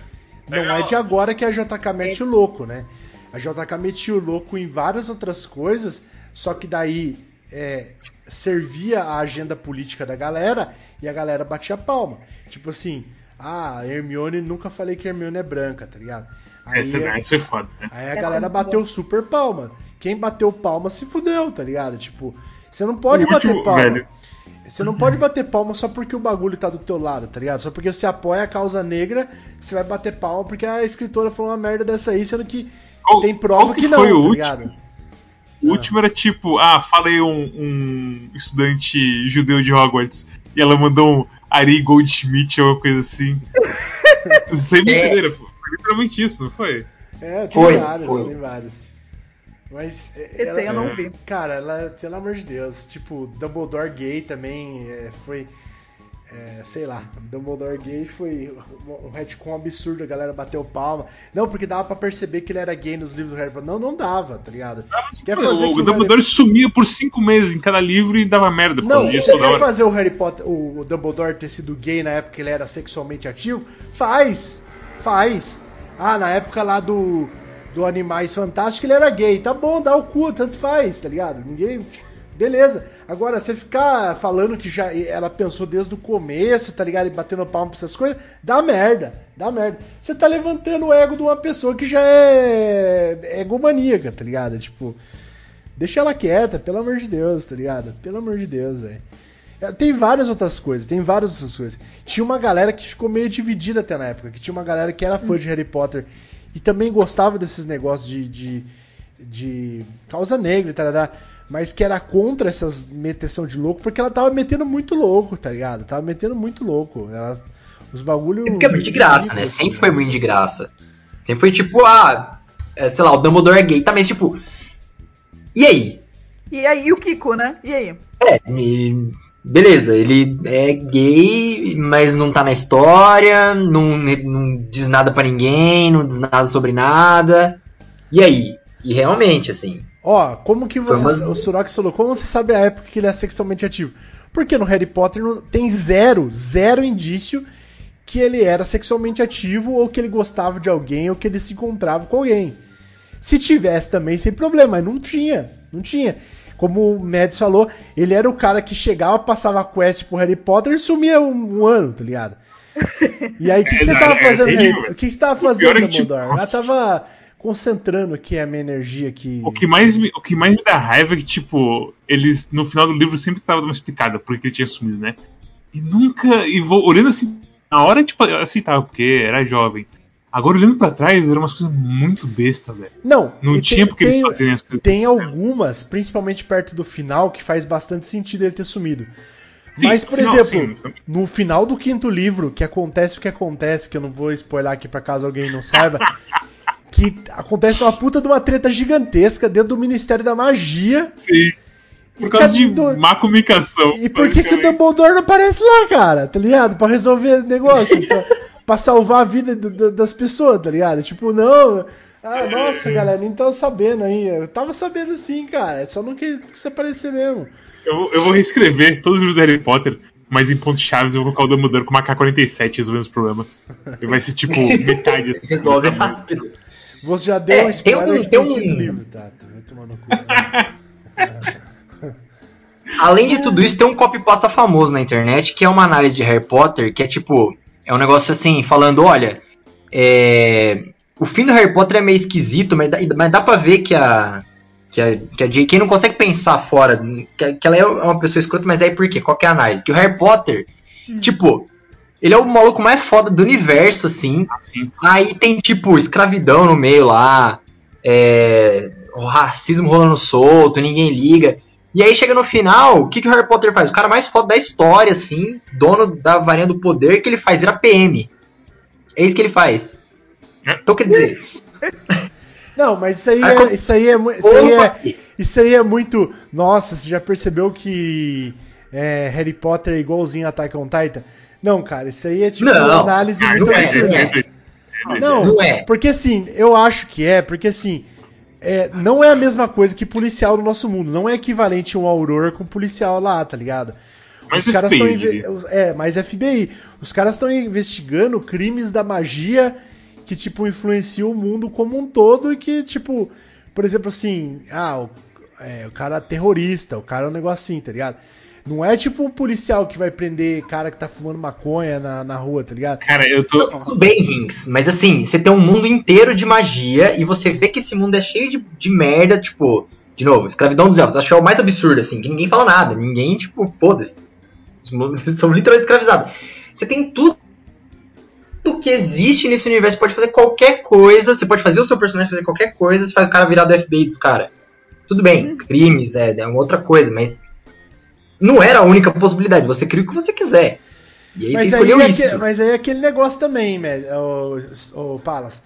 Não é de agora que a JK mete o louco, né? A JK metia o louco em várias outras coisas, só que daí é, servia a agenda política da galera e a galera batia palma. Tipo assim, ah, Hermione, nunca falei que Hermione é branca, tá ligado? Aí, Esse, é, isso é foda, né? Aí a galera bateu super palma. Quem bateu palma se fudeu, tá ligado? Tipo, você não pode o bater último, palma. Velho. Você não pode bater palma só porque o bagulho tá do teu lado, tá ligado? Só porque você apoia a causa negra, você vai bater palma porque a escritora falou uma merda dessa aí, sendo que qual, tem prova que, que, não, foi o tá ligado? O último era tipo, ah, falei um, um estudante judeu de Hogwarts. E ela mandou um Ari Goldschmidt ou alguma coisa assim. Sem brincadeira, é. pô. Foi literalmente isso, não foi? É, tem foi, vários, foi. tem vários. Mas. Esse ela, aí eu não vi. Cara, ela, pelo amor de Deus, tipo, Dumbledore gay também é, foi. É, sei lá, Dumbledore gay foi um retcon absurdo, a galera bateu palma. Não, porque dava para perceber que ele era gay nos livros do Harry Potter. Não, não dava, tá ligado? quer fazer o, o Dumbledore Harry... sumia por cinco meses em cada livro e dava merda por Não, você quer fazer o Harry Potter, o Dumbledore ter sido gay na época que ele era sexualmente ativo? Faz! Faz! Ah, na época lá do, do Animais Fantásticos ele era gay. Tá bom, dá o cu, tanto faz, tá ligado? Ninguém Beleza. Agora, você ficar falando que já ela pensou desde o começo, tá ligado? E batendo palma pra essas coisas, dá merda. Dá merda. Você tá levantando o ego de uma pessoa que já é egomaníaca, tá ligado? Tipo, deixa ela quieta, pelo amor de Deus, tá ligado? Pelo amor de Deus, velho. É, Tem várias outras coisas, tem várias outras coisas. Tinha uma galera que ficou meio dividida até na época, que tinha uma galera que era fã de Harry Potter e também gostava desses negócios de, de, de causa negra e tal, mas que era contra essas meteção de louco, porque ela tava metendo muito louco, tá ligado? Tava metendo muito louco. Ela, os bagulho. É porque é muito de graça, né? ridículo, Sempre assim. foi muito de graça. Sempre foi tipo, ah, é, sei lá, o Dumbledore é gay. Tá, mas tipo. E aí? E aí, e o Kiko, né? E aí? É, e- beleza, ele é gay, mas não tá na história, não, não diz nada pra ninguém, não diz nada sobre nada. E aí? E realmente, assim. Ó, como que você. umas- O Surox falou, como você sabe a época que ele é sexualmente ativo? Porque no Harry Potter não- tem zero, zero indício que ele era sexualmente ativo ou que ele gostava de alguém ou que ele se encontrava com alguém. Se tivesse também, sem problema, mas não tinha. Não tinha. Como o Mads falou, ele era o cara que chegava, passava a quest pro Harry Potter e sumia um, um ano, tá ligado? E aí, o que, que você É, tava é fazendo, Harry? O que você tava fazendo, é que, tipo, Dumbledore? Eu tava concentrando aqui a minha energia aqui. O que, mais me, o que mais me dá raiva é que, tipo, eles no final do livro sempre estavam dando uma explicada porque ele tinha sumido, né? E nunca. E vou, olhando assim, na hora, tipo, eu aceitava, porque era jovem. Agora, olhando pra trás, eram umas coisas muito besta, velho. Não, Não tinha porque tem, eles fazerem as coisas. Tem algumas, principalmente perto do final, que faz bastante sentido ele ter sumido. Sim, Mas, por final, exemplo, sim. no final do quinto livro, que acontece o que acontece, que eu não vou spoiler aqui pra caso alguém não saiba, que acontece uma puta de uma treta gigantesca dentro do Ministério da Magia. Sim. Por causa de do- má comunicação. E por que, que o. Dumbledore não aparece lá, cara? Tá ligado? Pra resolver negócio. pra, pra salvar a vida do- do- das pessoas, tá ligado? Tipo, não. Ah, nossa, galera, nem tava sabendo aí. Eu tava sabendo sim, cara. Só não quis, quis aparecer mesmo. Eu, vou- eu vou reescrever todos os livros do Harry Potter, mas em pontos chaves eu vou colocar o Dumbledore com uma K-47 resolvendo os problemas. E vai ser tipo metade. assim, Resolve tamanho. rápido. Você já deu É, um spoiler tem um- de tem um livro, tá? Tu Vai tomar no cu. né? Além de tudo isso, tem um copypasta famoso na internet, que é uma análise de Harry Potter, que é tipo, é um negócio assim, falando, olha, é, o fim do Harry Potter é meio esquisito, mas dá, mas dá pra ver que a, que a, que a J.K. não consegue pensar fora, que, que ela é uma pessoa escrota, mas aí por quê? Qual que é a análise? Que o Harry Potter, tipo, ele é o maluco mais foda do universo, assim, Assim, Aí tem, tipo, escravidão no meio lá, é, o racismo rolando solto, ninguém liga. E aí chega no final, o que, que o Harry Potter faz? O cara mais foda da história, assim, dono da varinha do poder, que ele faz? Vira PM. É isso que ele faz. Então quer dizer, Não, mas isso aí Aí é, isso aí é, isso aí é, isso aí é muito. Nossa, você já percebeu que é, Harry Potter é igualzinho a Attack on Titan? Não, cara, isso aí é tipo Não, uma análise Ah, muito não é, não é. Não, Não é. porque assim, eu acho que é, porque assim, é, não é a mesma coisa que policial no nosso mundo. Não é equivalente um Aurora com policial lá, tá ligado? Mas Os caras FBI, estão. É, mas FBI. Os caras estão investigando crimes da magia que, tipo, influenciam o mundo como um todo e que, tipo, por exemplo, assim, ah, o, é, o cara é terrorista, o cara é um negócio assim, tá ligado? Não é tipo um policial que vai prender cara que tá fumando maconha na, na rua, tá ligado? Cara, eu tô. tudo bem, Rings, mas assim, você tem um mundo inteiro de magia e você vê que esse mundo é cheio de, de merda, tipo, de novo, escravidão dos elfos. Acho que é o mais absurdo, assim, que ninguém fala nada, ninguém, tipo, foda-se. São literalmente escravizados. Você tem tudo que existe nesse universo, você pode fazer qualquer coisa, você pode fazer o seu personagem fazer qualquer coisa, você faz o cara virar do FBI dos caras. Tudo bem, crimes é, é uma outra coisa, mas não era a única possibilidade, você cria o que você quiser. E aí Mas você aí, escolheu é isso. que- mas aí é aquele negócio também, né, o, o Palas.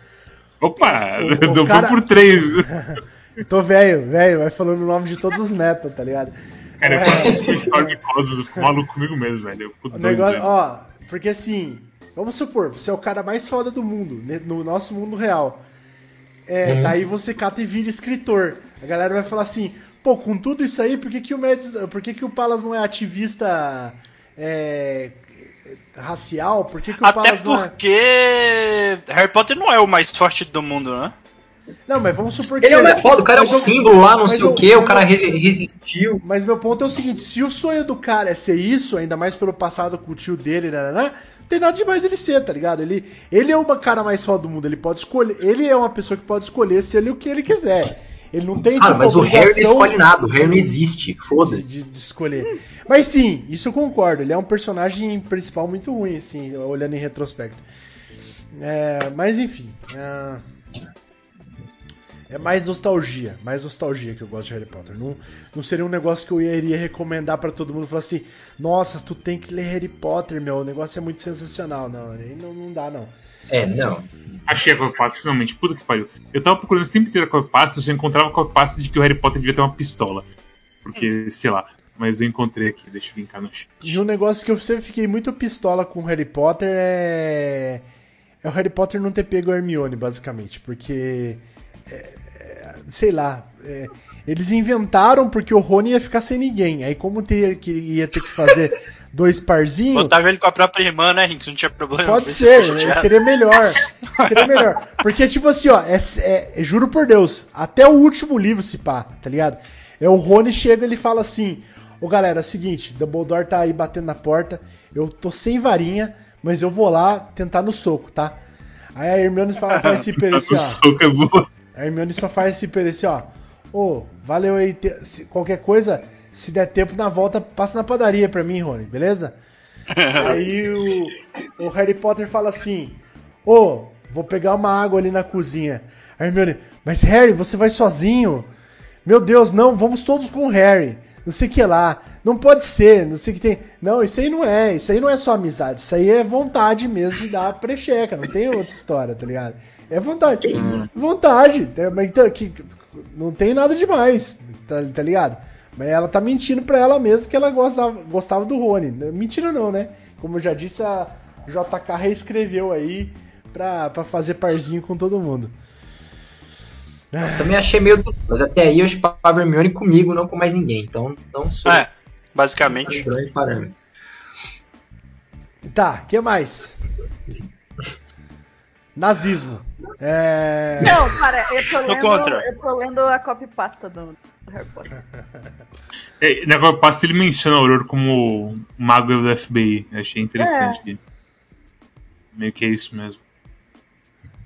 Opa! O- o cara- por três. Eu tô velho, velho, vai falando o nome de todos os netos, tá ligado? Cara, eu É. faço isso com Storm Cosmos, eu fico maluco comigo mesmo, velho. Eu fico O doido. negócio, ó, porque assim, vamos supor, você é o cara mais foda do mundo, no nosso mundo real. É, Uhum. daí você cata e vira escritor. A galera vai falar assim, pô, com tudo isso aí, por que, que o Mads, por que, que o Palas não é ativista é, racial? Por que, que o Até Palas não é. porque Harry Potter não é o mais forte do mundo, né? Não, mas vamos supor que. Ele é o mais foda, o cara é um símbolo lá, não mas sei eu- o que, o cara eu- re- resistiu. Mas meu ponto é o seguinte: se o sonho do cara é ser isso, ainda mais pelo passado com o tio dele, né, né, né, não tem nada demais ele ser, tá ligado? Ele, ele é uma cara mais foda do mundo, ele pode escolher. Ele é uma pessoa que pode escolher ser ele o que ele quiser. Ele não tem, Cara, tipo, mas o Harry não escolhe nada, o Harry não existe, foda-se. de- de escolher. Mas sim, isso eu concordo. Ele é um personagem principal muito ruim, assim, olhando em retrospecto. É, mas enfim. É, é mais nostalgia. Mais nostalgia que eu gosto de Harry Potter. Não, não seria um negócio que eu iria recomendar pra todo mundo. Falar assim, nossa, tu tem que ler Harry Potter, meu. O negócio é muito sensacional. Não, não, não dá, não. É, não. Achei a Copasta finalmente. Puta que pariu. Eu tava procurando esse tempo inteiro a Copasta, eu só encontrava a Copasta de que o Harry Potter devia ter uma pistola. Porque, sei lá. Mas eu encontrei aqui, deixa eu linkar no chat. E um negócio que eu sempre fiquei muito pistola com o Harry Potter é. É o Harry Potter não ter pego a Hermione, basicamente. Porque. é, é, sei lá. é, eles inventaram porque o Rony ia ficar sem ninguém. Aí, como teria que, ia ter que fazer dois parzinhos. Botava ele com a própria irmã, né, Rinks? Não tinha problema. Pode ser, chateado. seria melhor. Seria melhor. Porque, tipo assim, ó, é, é- juro por Deus, até o último livro se pá, tá ligado? É o Rony chega e ele fala assim: Ô galera, é o seguinte, Dumbledore tá aí batendo na porta, eu tô sem varinha, mas eu vou lá tentar no soco, tá? Aí a Hermione fala pra esse Pereira assim, ó. soco é boa. A Hermione só faz esse Pereira assim, ó. Ô, valeu aí, te- se- qualquer coisa, se der tempo na volta, passa na padaria pra mim, Rony, beleza? Aí o, o Harry Potter fala assim: Ô, vou pegar uma água ali na cozinha. A Hermione, mas Harry, você vai sozinho? Meu Deus, não, vamos todos com o Harry. Não sei o que lá. Não pode ser, não sei o que tem. Não, isso aí não é. Isso aí não é só amizade. Isso aí é vontade mesmo de dar precheca. Não tem outra história, tá ligado? É vontade. Vontade. É, Mas então, que, não tem nada demais, tá, tá ligado? Mas ela tá mentindo pra ela mesma que ela gostava, gostava do Rony. Mentira não, né? Como eu já disse, a JK reescreveu aí pra, pra fazer parzinho com todo mundo. Também achei meio. Mas até aí eu chupava Hermione comigo, não com mais ninguém. Então não sou É, basicamente. um grande parâmetro. Tá, que mais? Nazismo. É... Não, cara, eu tô lendo, contra. eu tô lendo a copypasta do, do Harry Potter. É, na Copasta ele menciona o Auror como mago do FBI. Eu achei interessante. que Meio que é isso mesmo.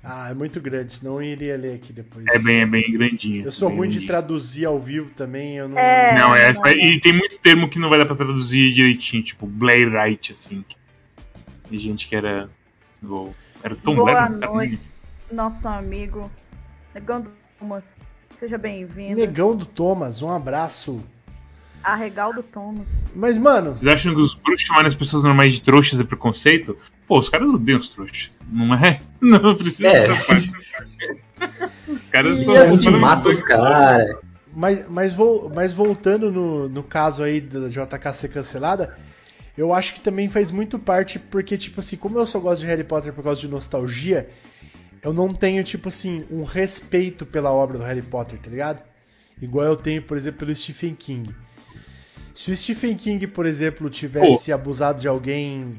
Ah, é muito grande, senão eu iria ler aqui depois. É bem, é bem grandinho. Eu sou bem ruim de grandinho. traduzir ao vivo também, eu não. É. Não, é, não, e tem muito termo que não vai dar pra traduzir direitinho, tipo Blairite, assim. Tem gente que era. do- Era Tom Boa né? noite. Nosso amigo Negão do Thomas. Seja bem-vindo. Negão do Thomas, um abraço. Arregal do Thomas. Mas, mano, Vocês acham que os bruxos chamarem as pessoas normais de trouxas é preconceito? Pô, os caras odeiam os trouxas. Não é? Não precisa É. dessa parte. Os caras E são. A assim, gente mata os caras. Mas, mas, mas voltando no, no caso aí da JK ser cancelada, eu acho que também faz muito parte, porque, tipo assim, como eu só gosto de Harry Potter por causa de nostalgia, eu não tenho, tipo assim, um respeito pela obra do Harry Potter, tá ligado? Igual eu tenho, por exemplo, pelo Stephen King. Se o Stephen King, por exemplo, tivesse abusado de alguém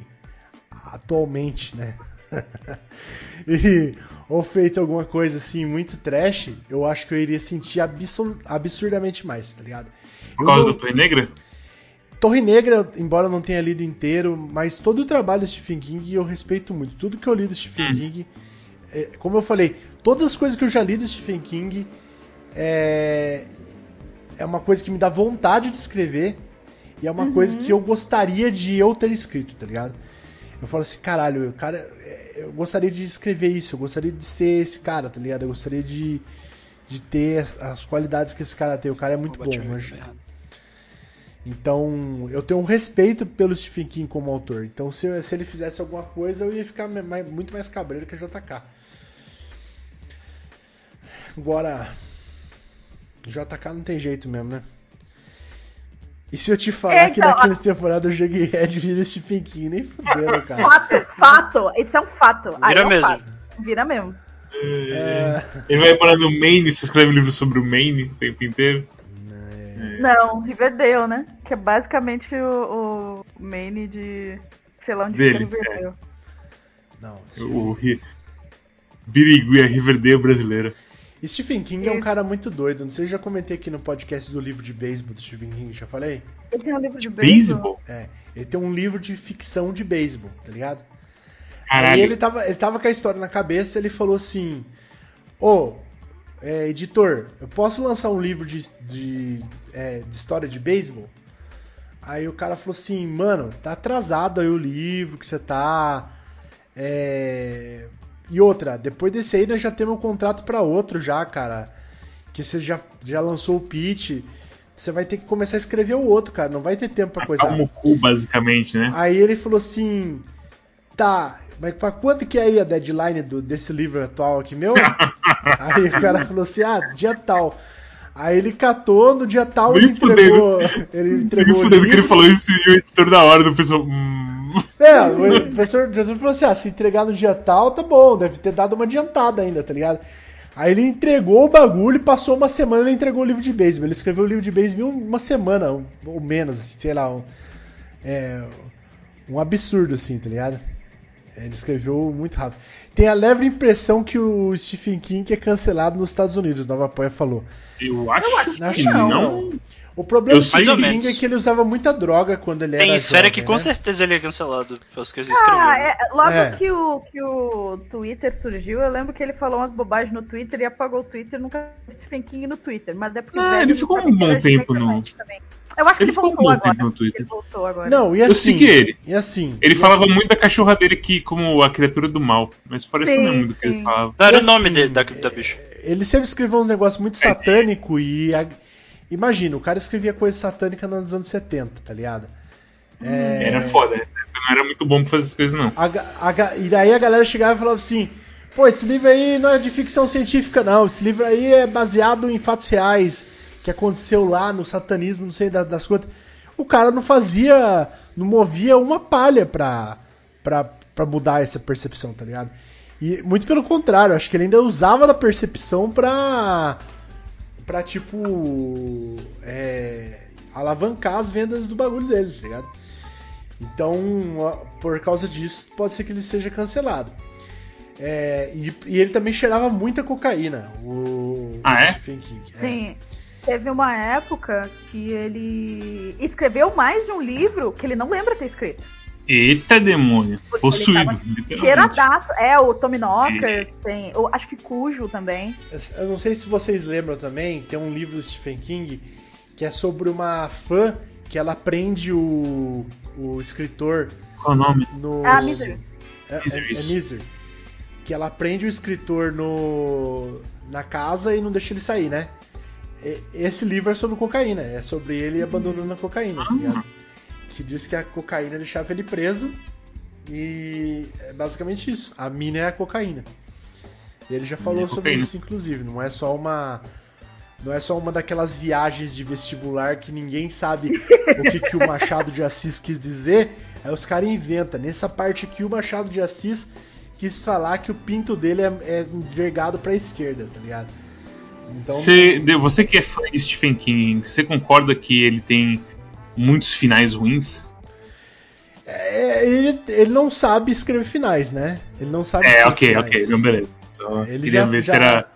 atualmente, né? e, ou feito alguma coisa assim muito trash, eu acho que eu iria sentir absur- absurdamente mais, tá ligado? Por Eu causa não- da Torre Negra? Torre Negra, embora eu não tenha lido inteiro, mas todo o trabalho do Stephen King eu respeito muito. Tudo que eu li do Stephen Hum. King, é, como eu falei, todas as coisas que eu já li do Stephen King é, é uma coisa que me dá vontade de escrever e é uma coisa que eu gostaria de eu ter escrito, tá ligado? Eu falo assim, caralho, eu, cara, é, eu gostaria de escrever isso, eu gostaria de ser esse cara, tá ligado? Eu gostaria de, de ter as, as qualidades que esse cara tem. O cara é muito bom, Bati o mas, errado. Então, eu tenho um respeito pelo Stephen King como autor. Então, se, eu- se ele fizesse alguma coisa, eu ia ficar mais- muito mais cabreiro que a JK. Agora, JK não tem jeito mesmo, né? E se eu te falar É, que então, na quinta temporada o Jughead vira Stephen King, nem fuderam, cara. Fato, fato. Isso é um fato. Aí Vira é um mesmo. fato. Vira mesmo. É... Ele vai parar no Maine, se escreve um livro sobre o Maine o tempo inteiro. Não, Riverdale, né? Que é basicamente o, o main de. Sei lá onde Dele, fica Riverdale. Não, O Ri- Birigui, a Riverdale brasileira. E Stephen King é um cara muito doido. Não sei se eu já comentei aqui no podcast do livro de beisebol do Stephen King, já falei? Ele tem um livro de beisebol. Beisebol? É, ele tem um livro de ficção de beisebol, tá ligado? Aí Caralho. ele tava, ele tava com a história na cabeça ele falou assim: Ô, é, editor, eu posso lançar um livro de, de, é, de história de beisebol? Aí o cara falou assim, mano, tá atrasado aí o livro que você tá. É... E outra, depois desse aí nós já temos um contrato para outro já, cara. Que você já, já lançou o pitch. Você vai ter que começar a escrever o outro, cara. Não vai ter tempo pra coisa. O cu, basicamente, né? Aí ele falou assim: Tá, mas pra quanto que é aí a deadline do, desse livro atual aqui meu? aí o cara falou assim: Ah, dia tal. Aí ele catou, no dia tal ele entregou. Ele entregou Nem o fudendo que ele falou isso e o editor da hora do pessoal. Hum. É, o professor falou assim: ah, se entregar no dia tal, tá bom, deve ter dado uma adiantada ainda, tá ligado? Aí ele entregou o bagulho e passou uma semana ele entregou o livro de beisebol. Ele escreveu o livro de beisebol uma semana, ou menos, sei lá. Um, é, um absurdo, assim, tá ligado? Ele escreveu muito rápido. Tem a leve impressão que o Stephen King é cancelado nos Estados Unidos, Nova Poia falou. Eu acho, acho que que não. não. O problema Eu do Stephen King é que ele usava muita droga quando ele Tem era esfera jovem, que com né? certeza ele é cancelado coisas que escreveu. Ah, é, logo É. Que, o, que o Twitter surgiu, eu lembro que ele falou umas bobagens no Twitter e apagou o Twitter nunca viu Stephen King no Twitter. Mas é porque Ah, ele não ficou um bom é tempo no- também. Eu acho que Ele ele, ficou voltou agora. no Twitter. Ele voltou agora. Não, e Eu assim. segui ele. E assim. Ele e falava assim, muito da cachorra dele que como a criatura do mal, mas parecia Sim, mesmo do que ele falava. Não era E o nome assim, de- da, da bicha. Ele sempre escreveu uns negócios muito satânico e. a- Imagina, o cara escrevia coisa satânica nos anos 70, tá ligado? É, Era foda, não era muito bom pra fazer essas coisas, não. a a e daí a galera chegava e falava assim: pô, esse livro aí não é de ficção científica, não. Esse livro aí é baseado em fatos reais que aconteceu lá no satanismo, não sei da- das coisas. O cara não fazia, não movia uma palha pra, pra, pra mudar essa percepção, tá ligado? E muito pelo contrário, acho que ele ainda usava da percepção pra. pra tipo. é, alavancar as vendas do bagulho dele, tá ligado? Então, por causa disso, pode ser que ele seja cancelado. É, e, e ele também cheirava muita cocaína, o, Ah, o é? Stephen King. É. Teve uma época que ele escreveu mais de um livro que ele não lembra ter escrito. Eita demônio. Porque Possuído. Cheiradaço. É, o Tommy Knockers, tem. Eu acho que Cujo também. Eu não sei se vocês lembram também, tem um livro do Stephen King que é sobre uma fã que ela prende o, o escritor Qual o nome? no. Ah, Misery. É, é, Misery, é isso. Misery. Que ela prende o escritor no na casa e não deixa ele sair, né? E- Esse livro é sobre cocaína, é sobre ele abandonando a cocaína, tá ligado? Que diz que a cocaína deixava ele preso e é basicamente isso. A mina é a cocaína. E ele já falou é sobre isso, inclusive. Não é só uma. Não é só uma daquelas viagens de vestibular que ninguém sabe o que, que o Machado de Assis quis dizer. Aí os caras inventam. Nessa parte aqui, o Machado de Assis quis falar que o pinto dele é, é envergado pra esquerda, tá ligado? Então, Você, você que é fã de Stephen King, você concorda que ele tem muitos finais ruins? é, ele, ele não sabe escrever finais, né? Ele não sabe É, ok, finais. ok, não, beleza. Só Ele queria já- ver já- se era.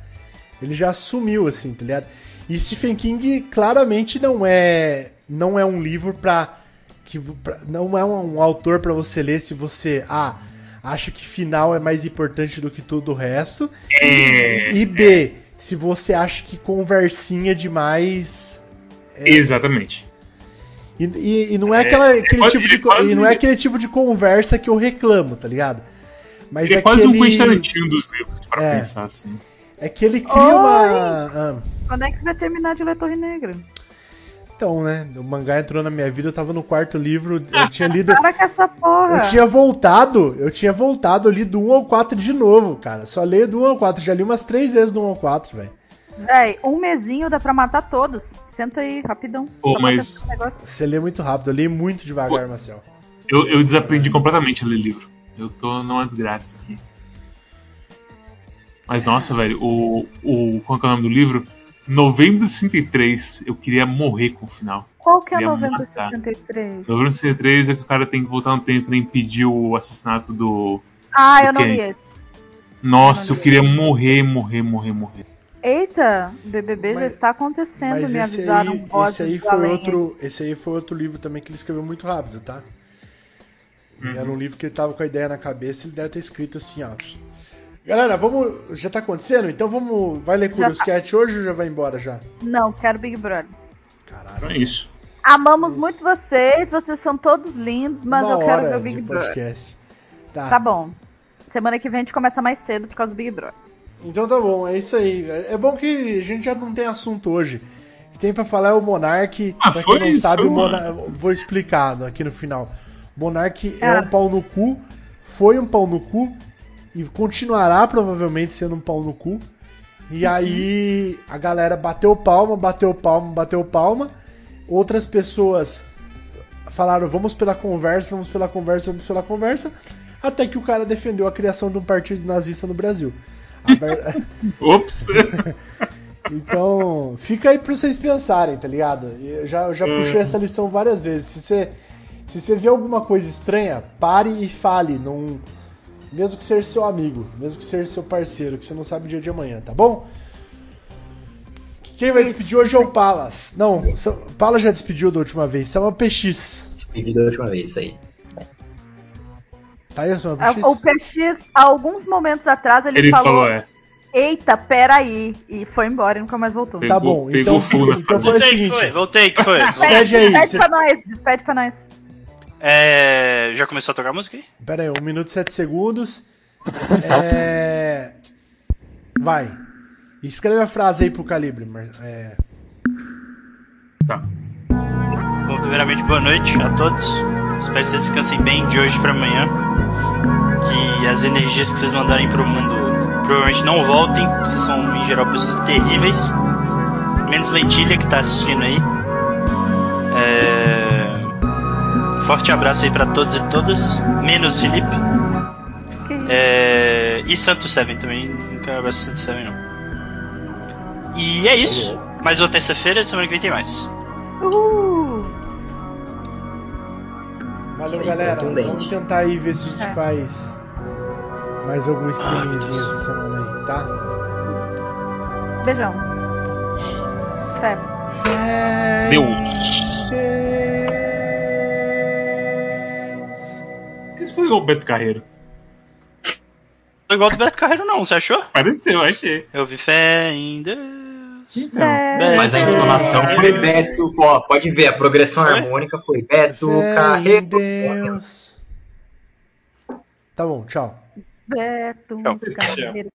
Ele já assumiu, assim, tá ligado? E Stephen King claramente não é não é um livro pra. Que, pra- não é um, autor pra você ler se você ah, acha que final é mais importante do que tudo o resto. É, E B, se você acha que conversinha demais. é- Exatamente. E, e- e não é, É, aquela, ele aquele quase- tipo de, co- quase- e não é aquele tipo de conversa que eu reclamo, tá ligado? Mas Ele é é quase que um Quentin dos livros, pra É. pensar assim. É que ele cria uma. Ah, Quando é que você vai terminar de ler Torre Negra? Então, né? O mangá entrou na minha vida, eu tava no quarto livro, eu tinha lido. Para com essa porra! Eu tinha voltado, eu tinha voltado, eu li do 1 ao 4 de novo, cara. Só leio do 1 ao 4, já li umas três vezes do 1 ao 4, velho. Véi, um mesinho dá pra matar todos. Senta aí, rapidão. Pô, mas-. Você lê muito rápido, eu li muito devagar, Marcel. Eu, eu desaprendi completamente a ler livro. Eu tô numa desgraça aqui. Mas nossa, velho, o. o qual que é o nome do livro? Novembro de 63, eu queria morrer com o final. Qual que é novembro matar. 63? Novembro de 63 é que o cara tem que voltar no tempo pra impedir o assassinato do. Ah, eu não Ok. li esse. Nossa, eu Não, queria morrer, morrer, morrer, morrer. Eita, BBB já Mas- está acontecendo, Mas me esse avisaram aí, vozes esse aí do foi além. outro, esse aí foi outro livro também que ele escreveu muito rápido, tá? Uhum. Era um livro que ele tava com a ideia na cabeça, ele deve ter escrito assim, ó. Galera, vamos. Já tá acontecendo? Então vamos. Vai ler Curious tá. Cat hoje ou já vai embora já? Não, quero Big Brother. Caralho. Então é isso. Amamos Isso. muito vocês, vocês são todos lindos, mas Uma eu quero ver o Big de Brother. podcast. Tá. Tá bom. Semana que vem a gente começa mais cedo por causa do Big Brother. Então tá bom, é isso aí. É é bom que a gente já não tem assunto hoje. O que tem pra falar é o Monark. Ah, pra quem não sabe, foi o uma- Monark. Vou explicar aqui no final. Monark é Ah. um pau no cu, foi um pau no cu e continuará provavelmente sendo um pau no cu. E Uhum. aí a galera bateu palma, bateu palma, bateu palma. Outras pessoas falaram vamos pela conversa, vamos pela conversa, vamos pela conversa. Até que o cara defendeu a criação de um partido nazista no Brasil. Ver- Ops! Então, fica aí pra vocês pensarem, tá ligado? Eu já, eu já Uhum. puxei essa lição várias vezes. Se você, se você vê alguma coisa estranha, pare e fale. Não, mesmo que seja seu amigo, mesmo que seja seu parceiro, que você não sabe o dia de amanhã, tá bom? Quem vai despedir hoje é o Palas. Não, o Palas já despediu da última vez. Isso é uma PX. Despedi da última vez, isso aí. Tá aí, isso é uma PX? O PX, há alguns momentos atrás, ele, Ele falou, falou, é. eita, peraí, e foi embora e nunca mais voltou. Tá Pegou- bom, pegou então, então foi o Voltei que seguinte. foi, voltei que foi. Despede aí. Despede Você- pra nós, despede pra nós. É, já começou a tocar música aí? Pera aí, 1 minuto e 7 segundos. É... Vai. Escreve a frase aí pro calibre. É... Tá. Bom, primeiramente, boa noite a todos. Espero que vocês descansem bem de hoje pra amanhã. Que as energias que vocês mandarem pro mundo provavelmente não voltem. Vocês são, em geral, pessoas terríveis. Menos Leitilha, que tá assistindo aí. Forte abraço aí pra todos e todas. Menos Felipe. Que isso? É... E Santo Seven também. Nunca abraço Santo Seven, não. E é isso. Mais uma terça-feira, semana que vem tem mais. Uhul. Valeu, galera. Vamos tentar aí ver se a gente É. faz mais algum streamingzinho essa semana aí, tá? Beijão. Fé. Deu. Foi o Beto Carreiro. Tô igual do Beto Carreiro, não, você achou? Pareceu, achei. Eu vi fé em Deus. Então. É. Mas a entonação foi Beto. Ó, pode ver, a progressão Foi? harmônica foi Beto Fé Carreiro. Deus. Tá bom, tchau. Beto Tchau. Carreiro.